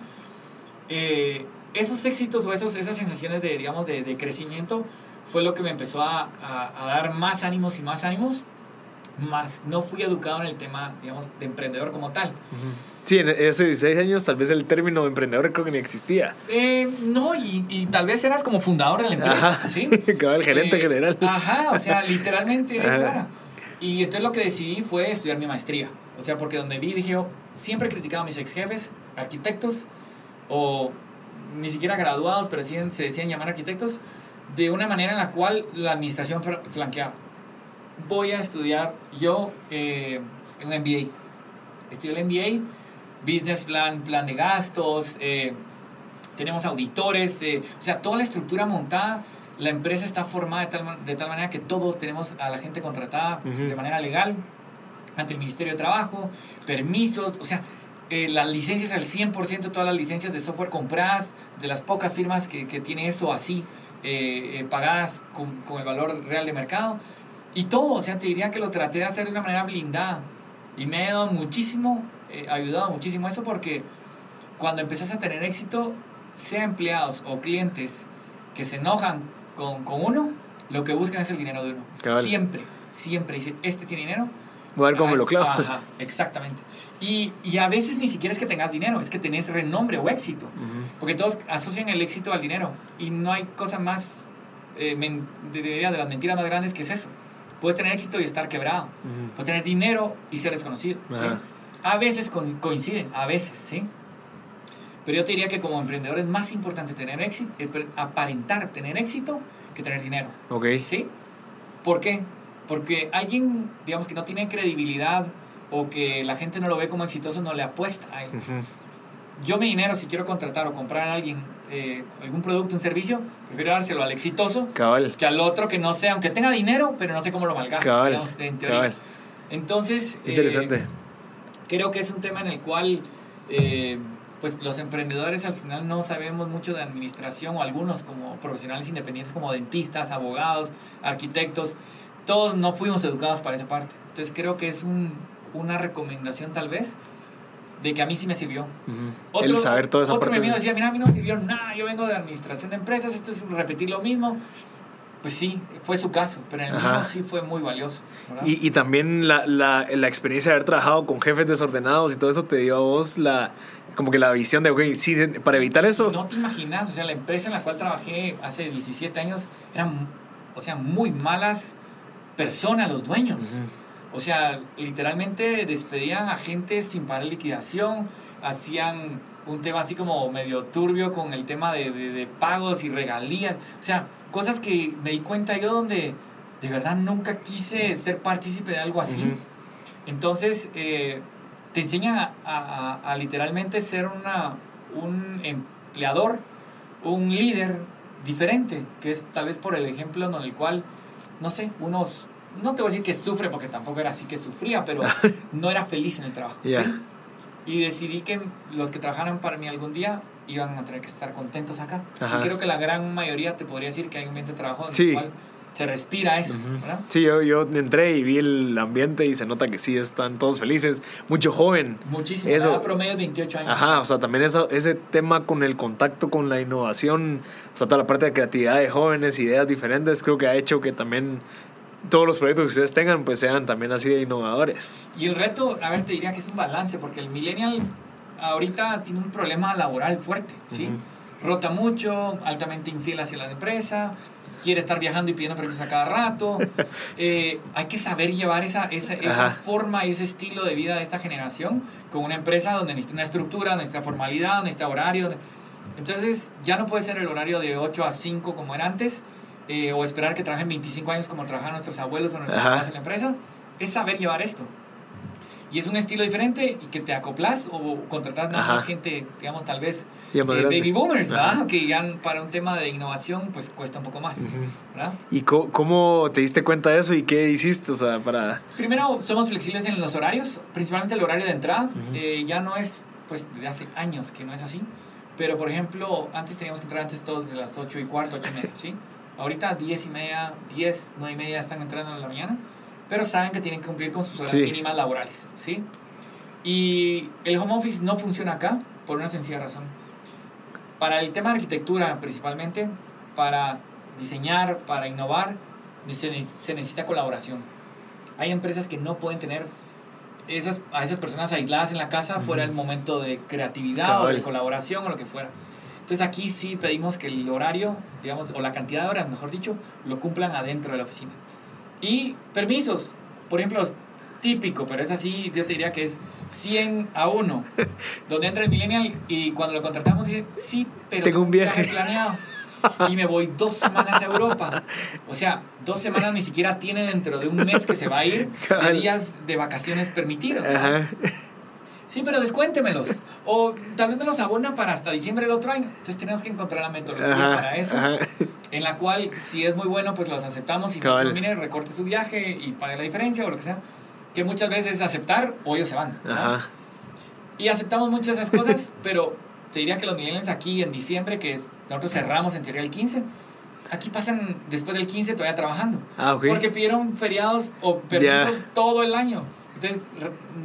[SPEAKER 2] Eh, esos éxitos o esos, esas sensaciones de, digamos, de, de crecimiento fue lo que me empezó a, a- a dar más ánimos y más ánimos, más no fui educado en el tema, digamos, de emprendedor como tal.
[SPEAKER 1] Sí, en esos 16 años tal vez el término emprendedor creo que ni existía.
[SPEAKER 2] Eh, no, y, y tal vez eras como fundador de la empresa,
[SPEAKER 1] Ajá.
[SPEAKER 2] ¿sí? <laughs>
[SPEAKER 1] Cabal, gerente
[SPEAKER 2] Eh,
[SPEAKER 1] general.
[SPEAKER 2] Ajá, o sea, literalmente eso era. Y entonces lo que decidí fue estudiar mi maestría. O sea, porque donde vi, dije yo, siempre he criticado a mis ex jefes, arquitectos, o ni siquiera graduados, pero sí se decían llamar arquitectos, de una manera en la cual la administración flanqueaba. Voy a estudiar yo eh, un MBA. Estudié el MBA, Business Plan, plan de gastos, eh, tenemos auditores, eh, o sea, toda la estructura montada, la empresa está formada de tal, de tal manera que todos tenemos a la gente contratada de manera legal ante el Ministerio de Trabajo, permisos, o sea, eh, las licencias al 100%, todas las licencias de software compradas, de las pocas firmas que, que tiene eso así, eh, eh, pagadas con, con el valor real de mercado. Y todo, o sea, te diría que lo traté de hacer de una manera blindada. Y me ha ayudado muchísimo, eh, ayudado muchísimo eso porque cuando empezás a tener éxito, sea empleados o clientes que se enojan con, con uno, lo que buscan es el dinero de uno.
[SPEAKER 1] Cabal.
[SPEAKER 2] Siempre, siempre dicen, este tiene dinero.
[SPEAKER 1] Voy a ver cómo
[SPEAKER 2] Ah,
[SPEAKER 1] lo clavo.
[SPEAKER 2] Ajá, exactamente. Y, y a veces ni siquiera es que tengas dinero, es que tenés renombre o éxito. Porque todos asocian el éxito al dinero. Y no hay cosa más, eh, de, las mentiras más grandes que es eso. Puedes tener éxito y estar quebrado. Puedes tener dinero y ser desconocido. A veces con- coinciden, a veces, ¿sí? Pero yo te diría que como emprendedor es más importante tener éxito, eh, aparentar tener éxito que tener dinero.
[SPEAKER 1] Ok.
[SPEAKER 2] ¿Sí? ¿Por qué? Porque alguien, digamos, que no tiene credibilidad o que la gente no lo ve como exitoso, no le apuesta a él.
[SPEAKER 1] Ujú.
[SPEAKER 2] Yo mi dinero, si quiero contratar o comprar a alguien eh, algún producto, un servicio, prefiero dárselo al exitoso
[SPEAKER 1] Cabal.
[SPEAKER 2] que al otro que no sé, aunque tenga dinero, pero no sé cómo lo malgasta, digamos, en teoría.
[SPEAKER 1] Cabal.
[SPEAKER 2] Entonces, eh,
[SPEAKER 1] Interesante.
[SPEAKER 2] creo que es un tema en el cual eh, pues los emprendedores al final no sabemos mucho de administración o algunos como profesionales independientes como dentistas, abogados, arquitectos, todos no fuimos educados para esa parte. Entonces creo que es un, una recomendación tal vez de que a mí sí me sirvió.
[SPEAKER 1] Ujú. el saber toda esa
[SPEAKER 2] otro
[SPEAKER 1] parte.
[SPEAKER 2] mi amigo decía, mira, a mí no me sirvió nada, yo vengo de administración de empresas, esto es repetir lo mismo. Pues sí, fue su caso, pero en el mío sí fue muy valioso.
[SPEAKER 1] Y, y también la, la, la experiencia de haber trabajado con jefes desordenados y todo eso te dio a vos la, como que la visión de, ok, sí, para evitar eso.
[SPEAKER 2] No te imaginas, o sea, la empresa en la cual trabajé hace 17 años eran, o sea, muy malas personas los dueños. O sea, literalmente despedían a gente sin pagar liquidación, hacían un tema así como medio turbio con el tema de, de- de pagos y regalías. O sea, cosas que me di cuenta yo donde de verdad nunca quise ser partícipe de algo así. Entonces, eh, te enseña a, a, a literalmente ser una, un empleador, un líder diferente, que es tal vez por el ejemplo en el cual, no sé, unos, no te voy a decir que sufre, porque tampoco era así que sufría, pero <laughs> no era feliz en el trabajo. ¿sí? Y decidí que los que trabajaran para mí algún día iban a tener que estar contentos acá.
[SPEAKER 1] Ajá.
[SPEAKER 2] Y creo que la gran mayoría te podría decir que hay un ambiente de trabajo en
[SPEAKER 1] Sí.
[SPEAKER 2] el cual se respira eso.
[SPEAKER 1] Sí, yo, yo entré y vi el ambiente y se nota que sí están todos felices. Mucho joven.
[SPEAKER 2] Muchísimo.
[SPEAKER 1] Eso-
[SPEAKER 2] promedio de 28 años.
[SPEAKER 1] Ajá, o sea, también eso, ese tema con el contacto con la innovación, o sea, toda la parte de creatividad de jóvenes, ideas diferentes, creo que ha hecho que también todos los proyectos que ustedes tengan, pues sean también así de innovadores.
[SPEAKER 2] Y el reto, a ver, te diría que es un balance, porque el millennial ahorita tiene un problema laboral fuerte, ¿sí? Rota mucho, altamente infiel hacia la empresa, quiere estar viajando y pidiendo permisos a cada rato. <laughs> Eh, hay que saber llevar esa, esa, esa forma y ese estilo de vida de esta generación con una empresa donde necesita una estructura, necesita formalidad, necesita horario. Entonces, ya no puede ser el horario de 8 a 5 como era antes, eh, o esperar que trabajen 25 años como trabajaban nuestros abuelos o nuestros papás en la empresa. Es saber llevar esto. Y es un estilo diferente y que te acoplas o contratas nada
[SPEAKER 1] Ajá.
[SPEAKER 2] más gente, digamos, tal vez eh,
[SPEAKER 1] más
[SPEAKER 2] baby boomers. ¿verdad? Que ya para un tema de innovación, pues cuesta un poco más, ¿verdad?
[SPEAKER 1] ¿Y cómo te diste cuenta de eso y qué hiciste? O sea, para...
[SPEAKER 2] Primero, somos flexibles en los horarios, principalmente el horario de entrada. Eh, ya no es, pues, de hace años que no es así. Pero, por ejemplo, antes teníamos que entrar antes todos de las 8 y cuarto, 8 y media, ¿sí? Ahorita 10 y media, 10, 9 y media están entrando en la mañana, pero saben que tienen que cumplir con sus horas
[SPEAKER 1] Sí.
[SPEAKER 2] mínimas laborales, ¿sí? Y el home office no funciona acá por una sencilla razón. Para el tema de arquitectura, principalmente, para diseñar, para innovar, se, se necesita colaboración. Hay empresas que no pueden tener esas, a esas personas aisladas en la casa fuera el momento de creatividad o de colaboración o lo que fuera. Entonces aquí sí pedimos que el horario, digamos, o la cantidad de horas, mejor dicho, lo cumplan adentro de la oficina. Y permisos, por ejemplo, típico, pero es así, yo te diría que es 100 a 1, <laughs> donde entra el millennial y cuando lo contratamos dice, sí, pero
[SPEAKER 1] Tengo un viaje".
[SPEAKER 2] planeado y me voy dos semanas a Europa. O sea, dos semanas ni siquiera tiene dentro de un mes que se va a ir <laughs> de días de vacaciones permitidos. Sí, pero descuéntemelos. O tal vez me los abona para hasta diciembre del otro año. Entonces tenemos que encontrar la metodología
[SPEAKER 1] Ajá,
[SPEAKER 2] para eso.
[SPEAKER 1] ajá.
[SPEAKER 2] En la cual, si es muy bueno, pues los aceptamos. Y no, mire, recorte su viaje y pague la diferencia o lo que sea. Que muchas veces es aceptar o ellos se van.
[SPEAKER 1] Ajá.
[SPEAKER 2] Y aceptamos muchas de esas cosas, <laughs> pero te diría que los millennials aquí en diciembre, que es, nosotros cerramos en teoría el 15, aquí pasan después del 15 todavía trabajando.
[SPEAKER 1] Ah, ok.
[SPEAKER 2] Porque pidieron feriados o permisos todo el año. Entonces,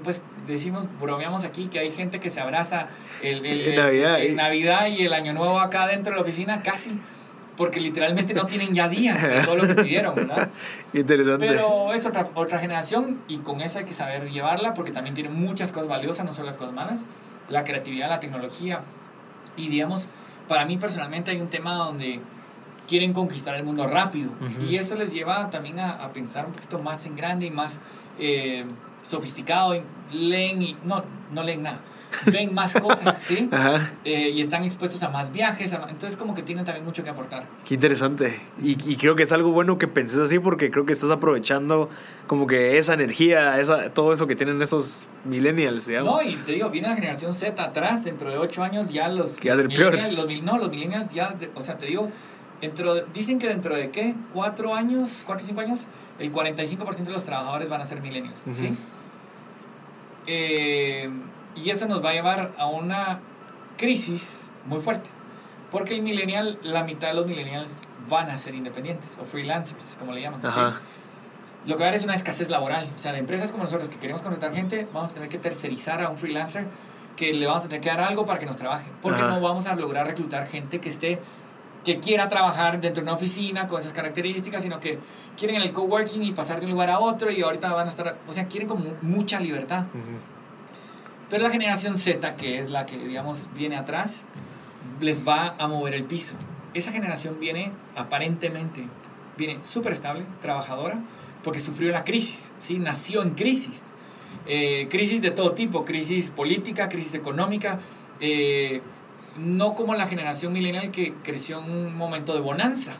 [SPEAKER 2] pues decimos, bromeamos aquí que hay gente que se abraza el, el- <laughs> el-
[SPEAKER 1] Navidad,
[SPEAKER 2] el
[SPEAKER 1] y-
[SPEAKER 2] Navidad y el Año Nuevo acá dentro de la oficina, casi. Porque literalmente no tienen ya días de todo lo que pidieron, ¿verdad? <laughs>
[SPEAKER 1] Interesante.
[SPEAKER 2] Pero es otra, otra generación y con eso hay que saber llevarla porque también tiene muchas cosas valiosas, no solo las cosas malas, la creatividad, la tecnología. Y digamos, para mí personalmente hay un tema donde quieren conquistar el mundo rápido
[SPEAKER 1] Ujú.
[SPEAKER 2] y eso les lleva también a, a pensar un poquito más en grande y más eh, sofisticado. y Leen y... No, no leen nada. Ven más cosas, ¿sí? <laughs>
[SPEAKER 1] Ajá.
[SPEAKER 2] Eh, y están expuestos a más viajes, a- entonces como que tienen también mucho que aportar.
[SPEAKER 1] Qué interesante. Y, y creo que es algo bueno que penses así porque creo que estás aprovechando como que esa energía, esa, todo eso que tienen esos millennials, digamos.
[SPEAKER 2] No, y te digo, viene la generación Z atrás, dentro de 8 años ya los...
[SPEAKER 1] Que ser peor.
[SPEAKER 2] Los, no, los millennials ya, o sea, te digo, dentro de- dicen que dentro de qué, 4 años, 4 o 5 años, el 45% de los trabajadores van a ser millennials, ¿sí? Eh, y eso nos va a llevar a una crisis muy fuerte. Porque el millennial, la mitad de los millennials van a ser independientes o freelancers, como le llaman. Lo que va a haber es una escasez laboral. O sea, de empresas como nosotros que queremos contratar gente, vamos a tener que tercerizar a un freelancer que le vamos a tener que dar algo para que nos trabaje. Porque
[SPEAKER 1] Ajá.
[SPEAKER 2] no vamos a lograr reclutar gente que esté que quiera trabajar dentro de una oficina con esas características, sino que quieren el coworking y pasar de un lugar a otro y ahorita van a estar, o sea, quieren como mucha libertad.
[SPEAKER 1] Ujú.
[SPEAKER 2] Pero la generación Z, que es la que, digamos, viene atrás, les va a mover el piso. Esa generación viene, aparentemente, viene súper estable, trabajadora, porque sufrió la crisis, ¿sí? Nació en crisis. Eh, crisis de todo tipo, crisis política, crisis económica, eh, no como la generación millennial que creció en un momento de bonanza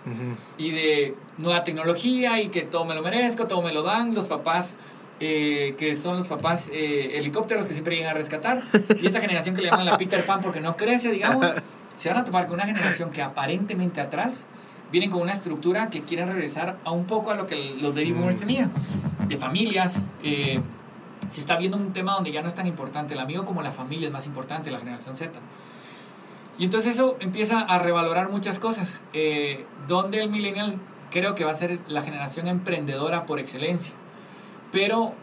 [SPEAKER 2] y de nueva tecnología y que todo me lo merezco, todo me lo dan, los papás eh, que son los papás eh, helicópteros que siempre llegan a rescatar, y esta generación que le llaman la Peter Pan porque no crece, digamos, se van a topar con una generación que aparentemente atrás vienen con una estructura que quieren regresar a un poco a lo que los baby boomers tenían, de familias. Eh, se está viendo un tema donde ya no es tan importante el amigo como la familia es más importante, la generación Z. Y entonces eso empieza a revalorar muchas cosas, eh, donde el millennial creo que va a ser la generación emprendedora por excelencia, pero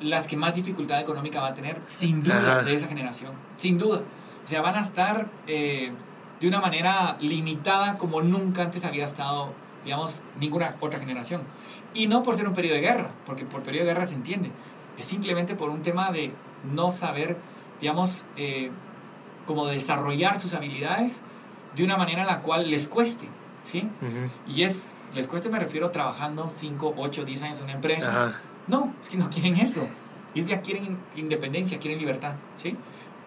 [SPEAKER 2] las que más dificultad económica va a tener, sin duda, de esa generación, sin duda. O sea, van a estar eh, de una manera limitada como nunca antes había estado, digamos, ninguna otra generación. Y no por ser un periodo de guerra, porque por periodo de guerra se entiende, es simplemente por un tema de no saber, digamos, eh, como desarrollar sus habilidades de una manera en la cual les cueste, ¿sí? Y es, les cueste me refiero trabajando 5, 8, 10 años en una empresa. No, es que no quieren eso. Ellos ya quieren independencia, quieren libertad, ¿sí?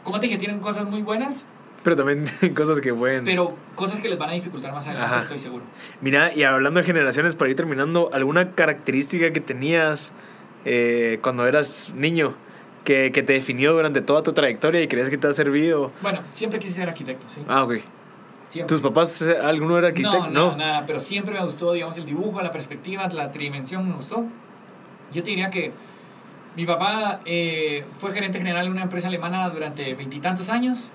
[SPEAKER 2] Como te dije, tienen cosas muy buenas.
[SPEAKER 1] Pero también <laughs> cosas que pueden...
[SPEAKER 2] Pero cosas que les van a dificultar más adelante, estoy seguro.
[SPEAKER 1] Mira, y hablando de generaciones, para ir terminando, ¿alguna característica que tenías eh, cuando eras niño que, que, te definió durante toda tu trayectoria y crees que te ha servido?
[SPEAKER 2] Bueno, siempre quise ser arquitecto, sí.
[SPEAKER 1] Ah, ok. ¿Tus papás, eh, alguno era arquitecto?
[SPEAKER 2] No, no, nada, pero siempre me gustó, digamos, el dibujo, la perspectiva, la tridimensión me gustó. Yo te diría que mi papá eh, fue gerente general de una empresa alemana durante veintitantos años.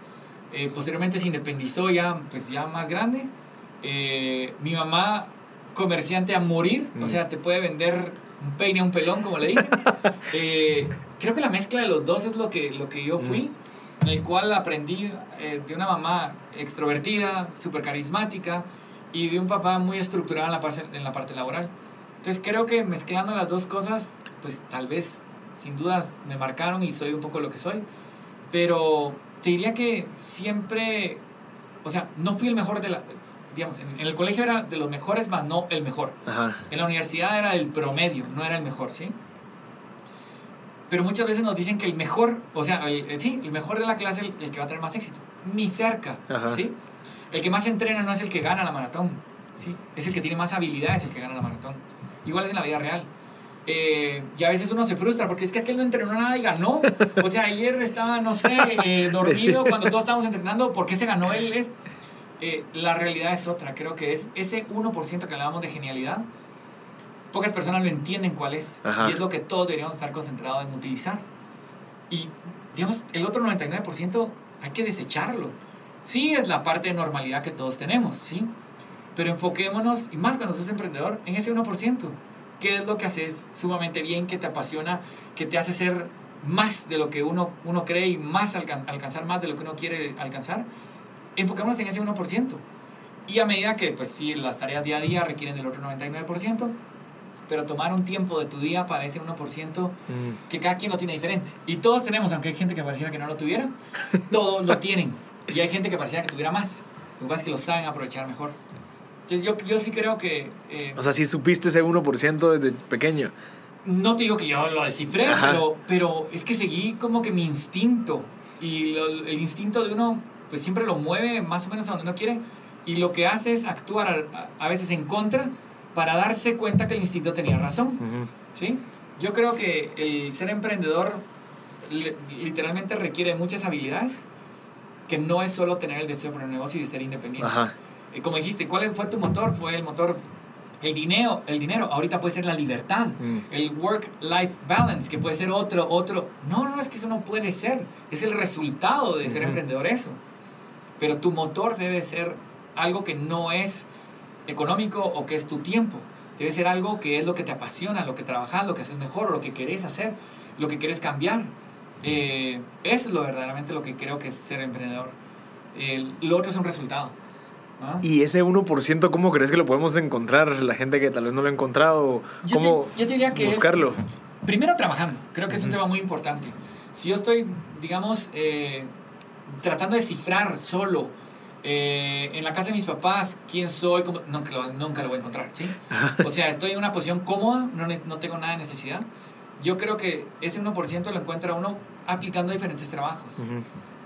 [SPEAKER 2] Eh, posteriormente se independizó ya, pues ya más grande. mi mamá, comerciante a morir, o mm. sea, te puede vender un peine a un pelón, como le dicen. <laughs> Eh, creo que la mezcla de los dos es lo que, lo que yo fui, en el cual aprendí eh, de una mamá extrovertida, súper carismática, y de un papá muy estructurado en la, parte, en la parte laboral. Entonces creo que mezclando las dos cosas, pues tal vez, sin dudas, me marcaron y soy un poco lo que soy. Pero te diría que siempre, o sea, no fui el mejor de la digamos, en, el colegio era de los mejores, más no el mejor. En la universidad era el promedio, no era el mejor, ¿sí? Pero muchas veces nos dicen que el mejor, o sea, el, sí, el mejor de la clase el, el, que va a tener más éxito. Ni cerca, ¿sí? El que más entrena no es el que gana la maratón, ¿sí? Es el que tiene más habilidades el que gana la maratón. Igual es en la vida real. Eh, y a veces uno se frustra porque es que aquel no entrenó nada y ganó. O sea, ayer estaba, no sé, eh, <laughs> dormido cuando todos estábamos entrenando. ¿Por qué se ganó él? Es, eh, la realidad es otra. Creo que es ese 1% que hablábamos de genialidad. Pocas personas lo entienden cuál es. Y es lo que todos deberíamos estar concentrados en utilizar. Y, digamos, el otro 99% hay que desecharlo. Sí es la parte de normalidad que todos tenemos, ¿sí? Pero enfoquémonos, y más cuando sos emprendedor, en ese 1%. ¿Qué es lo que haces sumamente bien, que te apasiona, que te hace ser más de lo que uno, uno cree y más alcanzar más de lo que uno quiere alcanzar? enfocémonos en ese 1%. Y a medida que, pues sí, las tareas día a día requieren del otro 99%, pero tomar un tiempo de tu día para ese 1% mm. que cada quien lo tiene diferente. Y todos tenemos, aunque hay gente que pareciera que no lo tuviera, todos lo tienen. Y hay gente que pareciera que tuviera más. Lo que pasa es que lo saben aprovechar mejor. Entonces yo, yo sí creo que...
[SPEAKER 1] Eh, o sea, si supiste ese 1% desde pequeño.
[SPEAKER 2] No te digo que yo lo descifré, pero, pero es que seguí como que mi instinto. Y el instinto de uno pues siempre lo mueve más o menos a donde uno quiere y lo que hace es actuar a, veces en contra para darse cuenta que el instinto tenía razón. ¿sí? Yo creo que el ser emprendedor literalmente requiere muchas habilidades, que no es solo tener el deseo por el negocio y ser independiente. Eh, como dijiste, ¿cuál fue tu motor? Fue el motor el dinero, el dinero ahorita puede ser la libertad, mm. el work-life balance, que puede ser otro, otro. No, no, es que eso no puede ser. Es el resultado de ser emprendedor eso pero tu motor debe ser algo que no es económico o que es tu tiempo. Debe ser algo que es lo que te apasiona, lo que trabajas, lo que haces mejor, lo que querés hacer, lo que quieres cambiar. Eh, eso es lo verdaderamente lo que creo que es ser emprendedor. lo otro es un resultado.
[SPEAKER 1] ¿Y ese 1% cómo crees que lo podemos encontrar? La gente que tal vez no lo ha encontrado, ¿cómo yo diría que buscarlo?
[SPEAKER 2] primero trabajando, creo que es un tema muy importante. Si yo estoy, digamos, eh, tratando de cifrar solo eh, en la casa de mis papás quién soy, nunca, lo, nunca lo voy a encontrar, ¿sí? <laughs> O sea, estoy en una posición cómoda, no, no tengo nada de necesidad. Yo creo que ese 1% lo encuentra uno aplicando diferentes trabajos.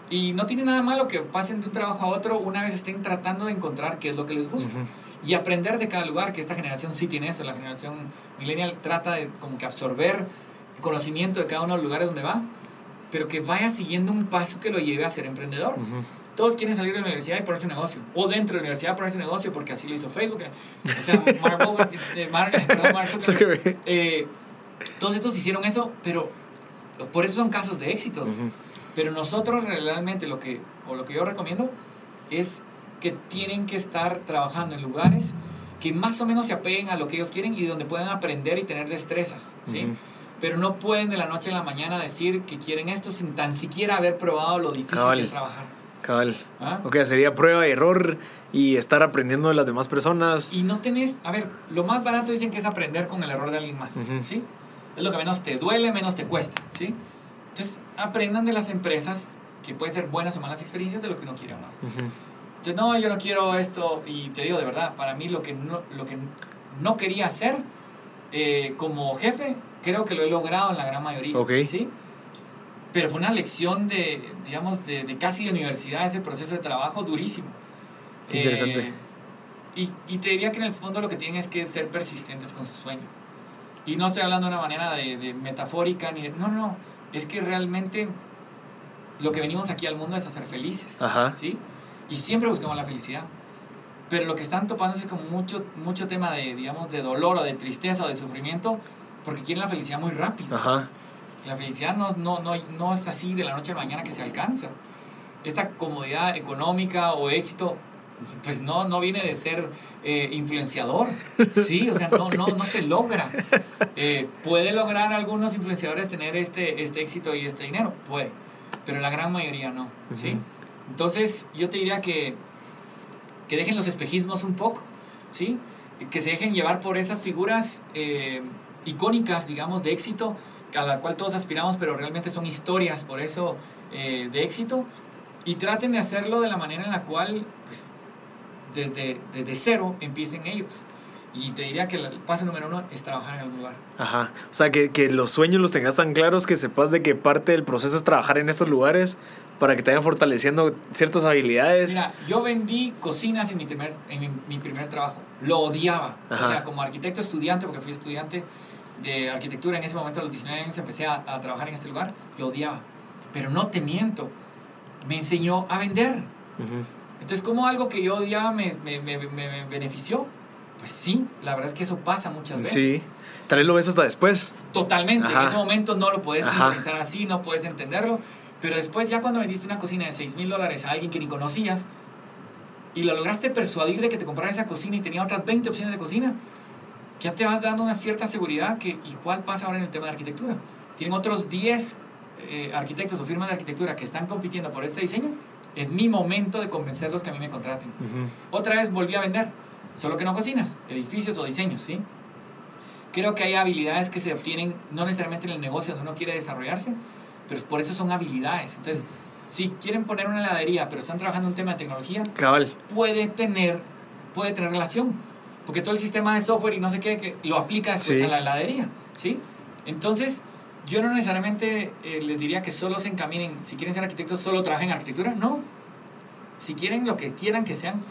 [SPEAKER 2] Y no tiene nada malo que pasen de un trabajo a otro una vez estén tratando de encontrar qué es lo que les gusta. Y aprender de cada lugar, que esta generación sí tiene eso. La generación millennial trata de como que absorber conocimiento de cada uno de los lugares donde va, pero que vaya siguiendo un paso que lo lleve a ser emprendedor. Todos quieren salir de la universidad y ponerse negocio. O dentro de la universidad ponerse negocio porque así lo hizo Facebook. O sea, <laughs> Marvel, eh, Mar, perdón, Mark <laughs> Zuckerberg, eh, todos estos hicieron eso, pero por eso son casos de éxitos. Pero nosotros realmente lo que, o lo que yo recomiendo es que tienen que estar trabajando en lugares que más o menos se apeguen a lo que ellos quieren y donde puedan aprender y tener destrezas, ¿sí? Pero no pueden de la noche a la mañana decir que quieren esto sin tan siquiera haber probado lo difícil que es trabajar.
[SPEAKER 1] Cabal. ¿Ah? Ok, sería prueba y error y estar aprendiendo de las demás personas.
[SPEAKER 2] Y no tenés, a ver, lo más barato dicen que es aprender con el error de alguien más, ¿sí? Es lo que menos te duele, menos te cuesta, ¿sí? Entonces, aprendan de las empresas, que pueden ser buenas o malas experiencias, de lo que uno quiere o no. Entonces, no, yo no quiero esto, y te digo de verdad, para mí lo que no, lo que no quería hacer eh, como jefe, creo que lo he logrado en la gran mayoría.
[SPEAKER 1] Ok.
[SPEAKER 2] ¿sí? Pero fue una lección de, digamos, de, de casi de universidad, ese proceso de trabajo durísimo.
[SPEAKER 1] Interesante.
[SPEAKER 2] Eh, y, y, te diría que en el fondo lo que tienen es que ser persistentes con su sueño. Y no estoy hablando de una manera de, de metafórica, ni de, no, no, es que realmente lo que venimos aquí al mundo es a ser felices.
[SPEAKER 1] Ajá.
[SPEAKER 2] ¿sí? Y siempre buscamos la felicidad. Pero lo que están topando es como mucho, mucho tema de, digamos, de dolor o de tristeza o de sufrimiento, porque quieren la felicidad muy rápido.
[SPEAKER 1] Ajá.
[SPEAKER 2] La felicidad no, no, no, no es así de la noche a la mañana que se alcanza. Esta comodidad económica o éxito, pues no, no viene de ser eh, influenciador. <laughs> Sí, o sea, no, no, no se logra. Eh, puede lograr algunos influenciadores tener este, este éxito y este dinero, puede, pero la gran mayoría no. ¿sí? Entonces, yo te diría que, que dejen los espejismos un poco, ¿sí? que se dejen llevar por esas figuras eh, icónicas, digamos, de éxito, a la cual todos aspiramos, pero realmente son historias, por eso, de éxito, y traten de hacerlo de la manera en la cual, pues, desde, desde cero empiecen ellos. Y te diría que el paso número uno es trabajar en algún lugar.
[SPEAKER 1] Ajá. O sea, que, que, los sueños los tengas tan claros que sepas de que parte del proceso es trabajar en estos lugares para que te vayan fortaleciendo ciertas habilidades.
[SPEAKER 2] Mira, yo vendí cocinas en mi primer, en mi, mi primer trabajo. Lo odiaba.
[SPEAKER 1] Ajá.
[SPEAKER 2] O sea, como arquitecto estudiante, porque fui estudiante de arquitectura en ese momento, a los 19 años, empecé a, a trabajar en este lugar. Lo odiaba. Pero no te miento. Me enseñó a vender.
[SPEAKER 1] Ujú.
[SPEAKER 2] Entonces, ¿cómo algo que yo odiaba me, me, me, me benefició? Pues sí, la verdad es que eso pasa muchas veces.
[SPEAKER 1] Sí. Tal vez lo ves hasta después.
[SPEAKER 2] Totalmente.
[SPEAKER 1] Ajá.
[SPEAKER 2] En ese momento no lo puedes
[SPEAKER 1] Ajá.
[SPEAKER 2] pensar así, no puedes entenderlo. Pero después, ya cuando vendiste una cocina de 6 mil dólares a alguien que ni conocías y lo lograste persuadir de que te comprara esa cocina y tenía otras 20 opciones de cocina, ya te vas dando una cierta seguridad que igual pasa ahora en el tema de arquitectura. Tienen otros 10 eh, arquitectos o firmas de arquitectura que están compitiendo por este diseño. Es mi momento de convencerlos que a mí me contraten. Otra vez volví a vender, solo que no cocinas, edificios o diseños, ¿sí? Creo que hay habilidades que se obtienen no necesariamente en el negocio donde uno quiere desarrollarse, pero por eso son habilidades. Entonces, si quieren poner una heladería, pero están trabajando en un tema de tecnología,
[SPEAKER 1] Cabal.
[SPEAKER 2] puede tener, puede tener relación, porque todo el sistema de software y no sé qué, que lo aplica después
[SPEAKER 1] Sí.
[SPEAKER 2] a la heladería, ¿sí? Entonces, yo no necesariamente eh, les diría que solo se encaminen, si quieren ser arquitectos, solo trabajen en arquitectura, no. Si quieren lo que quieran que sean,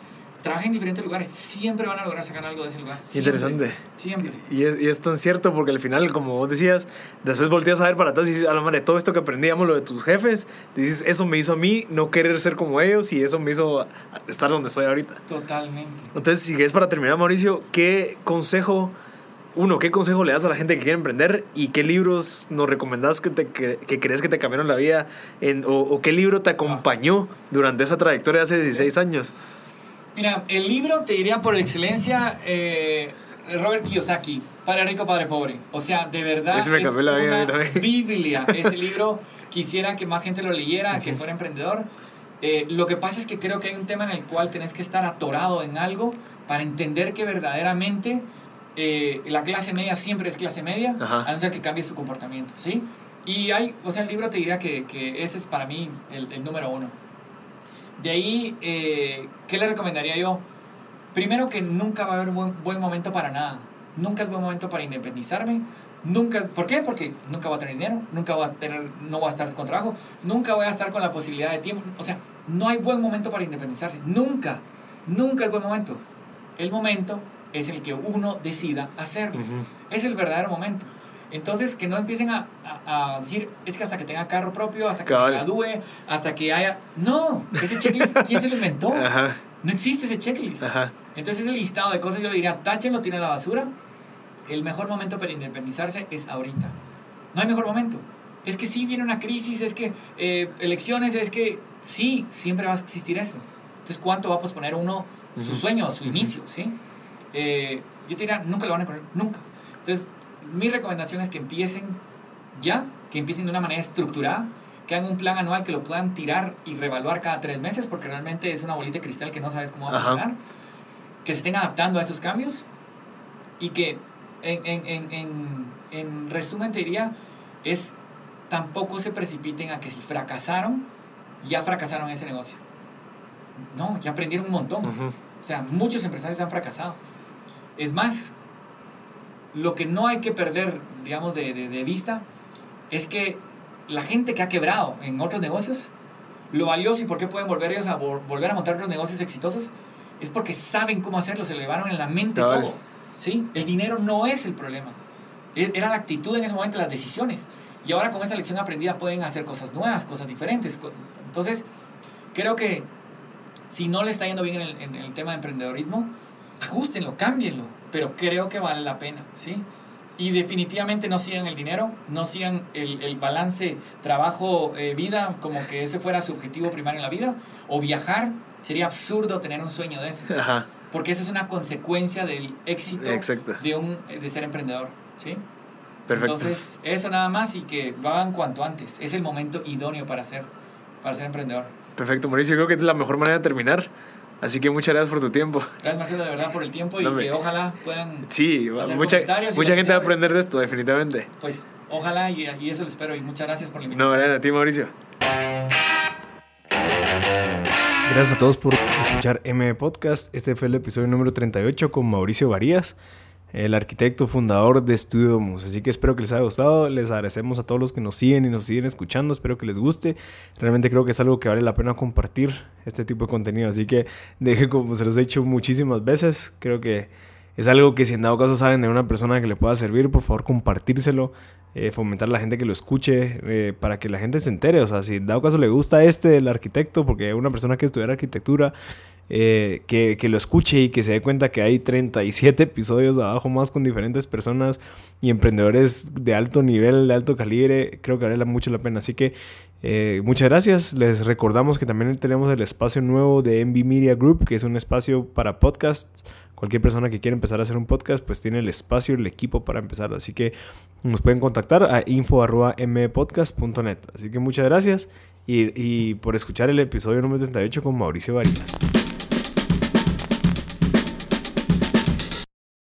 [SPEAKER 2] trabajen en diferentes lugares, siempre van a lograr sacar algo de ese lugar. Siempre.
[SPEAKER 1] Interesante.
[SPEAKER 2] Siempre.
[SPEAKER 1] Y es, y es tan cierto porque al final, como vos decías, después volteas a ver para atrás y dices, a la madre, todo esto que aprendíamos, lo de tus jefes, dices, eso me hizo a mí no querer ser como ellos y eso me hizo estar donde estoy ahorita.
[SPEAKER 2] Totalmente.
[SPEAKER 1] Entonces, si es para terminar, Mauricio, ¿qué consejo, uno, qué consejo le das a la gente que quiere emprender y qué libros nos recomendás que, te, que, que crees que te cambiaron la vida en, o, o qué libro te acompañó durante esa trayectoria de hace 16 años?
[SPEAKER 2] Mira, el libro te diría por excelencia eh, Robert Kiyosaki, Padre Rico, Padre Pobre. O sea, de verdad
[SPEAKER 1] Ese me
[SPEAKER 2] es
[SPEAKER 1] la vida
[SPEAKER 2] una. Biblia. <laughs> Ese libro quisiera que más gente lo leyera, que fuera emprendedor. Eh, lo que pasa es que creo que hay un tema en el cual tenés que estar atorado en algo para entender que verdaderamente eh, la clase media siempre es clase media,
[SPEAKER 1] Ajá.
[SPEAKER 2] a no ser que cambie su comportamiento, ¿sí? Y hay, o sea, el libro te diría que, que ese es para mí el, el número uno. De ahí, eh, ¿qué le recomendaría yo? Primero que nunca va a haber buen, buen momento para nada. Nunca es buen momento para independizarme. Nunca, ¿Por qué? Porque nunca voy a tener dinero, nunca voy a tener, no voy a estar con trabajo, nunca voy a estar con la posibilidad de tiempo. O sea, no hay buen momento para independizarse. Nunca, nunca es buen momento. El momento es el que uno decida hacerlo. Es el verdadero momento. Entonces, que no empiecen a, a, a decir, es que hasta que tenga carro propio, hasta que me gradúe, hasta que haya... No, ese checklist, ¿quién se lo inventó? <laughs>
[SPEAKER 3] Ajá,
[SPEAKER 2] No existe ese checklist.
[SPEAKER 3] ajá.
[SPEAKER 2] Entonces, el listado de cosas yo le diría, táchenlo, tiren la basura. El mejor momento para independizarse es ahorita. No hay mejor momento. Es que sí viene una crisis, es que eh, elecciones, es que sí, siempre va a existir eso. Entonces, ¿cuánto va a posponer uno su sueño, su inicio? ¿sí? Eh, yo te diría, nunca lo van a correr, nunca. Entonces, mi recomendación es que empiecen ya, que empiecen de una manera estructurada, que hagan un plan anual que lo puedan tirar y reevaluar cada tres meses, porque realmente es una bolita de cristal que no sabes cómo va a
[SPEAKER 3] Ajá.
[SPEAKER 2] funcionar. Que se estén adaptando a esos cambios y que, en, en, en, en, en resumen, te diría, es tampoco se precipiten a que si fracasaron, ya fracasaron ese negocio. No, ya aprendieron un montón. O sea, muchos empresarios han fracasado. Es más, lo que no hay que perder, digamos, de, de- de vista es que la gente que ha quebrado en otros negocios, lo valioso y por qué pueden volver ellos a vol- volver a montar otros negocios exitosos, es porque saben cómo hacerlo, se lo llevaron en la mente todo. ¿sí? El dinero no es el problema. E- Era la actitud en ese momento, las decisiones. Y ahora con esa lección aprendida pueden hacer cosas nuevas, cosas diferentes. Entonces, creo que si no le está yendo bien en el, en el tema de emprendedorismo, ajustenlo, cámbienlo, pero creo que vale la pena, ¿sí? Y definitivamente no sigan el dinero, no sigan el, el balance trabajo-vida como que ese fuera su objetivo primario en la vida, o viajar, sería absurdo tener un sueño de esos,
[SPEAKER 3] Ajá,
[SPEAKER 2] porque eso es una consecuencia del éxito
[SPEAKER 3] exacto.
[SPEAKER 2] de, un, de ser emprendedor, ¿sí?
[SPEAKER 3] Perfecto.
[SPEAKER 2] Entonces, eso nada más y que lo hagan cuanto antes, es el momento idóneo para ser, para ser emprendedor.
[SPEAKER 3] Perfecto, Mauricio. Creo que es la mejor manera de terminar. Así que muchas gracias por tu tiempo.
[SPEAKER 2] Gracias Marcelo de verdad por el tiempo y
[SPEAKER 3] No, me-
[SPEAKER 2] que ojalá puedan
[SPEAKER 3] Sí,
[SPEAKER 2] Hacer
[SPEAKER 3] mucha, mucha gente va a aprender de esto, definitivamente.
[SPEAKER 2] Pues ojalá y, y eso lo espero y muchas gracias por la
[SPEAKER 3] No,
[SPEAKER 2] invitación.
[SPEAKER 3] gracias a ti, Mauricio.
[SPEAKER 1] Gracias a todos por escuchar M Podcast. Este fue el episodio número 38 con Mauricio Varías, el arquitecto fundador de Estudio Domus. Así que espero que les haya gustado. Les agradecemos a todos los que nos siguen y nos siguen escuchando. Espero que les guste. Realmente creo que es algo que vale la pena compartir este tipo de contenido. Así que deje como se los he dicho muchísimas veces. Creo que es algo que si en dado caso saben de una persona que le pueda servir, por favor compartírselo. eh, fomentar a la gente que lo escuche eh, para que la gente se entere. O sea, si en dado caso le gusta este del arquitecto, porque una persona que estudiara arquitectura, eh, que, que lo escuche y que se dé cuenta que hay 37 episodios abajo más con diferentes personas y emprendedores de alto nivel, de alto calibre, creo que vale mucho la pena. Así que muchas gracias. Les recordamos que también tenemos el espacio nuevo de MB Media Group, que es un espacio para podcasts. Cualquier persona que quiera empezar a hacer un podcast, pues tiene el espacio, el equipo para empezar. Así que nos pueden contactar a info.mpodcast.net. Así que muchas gracias y, y por escuchar el episodio número 38 con Mauricio Varías.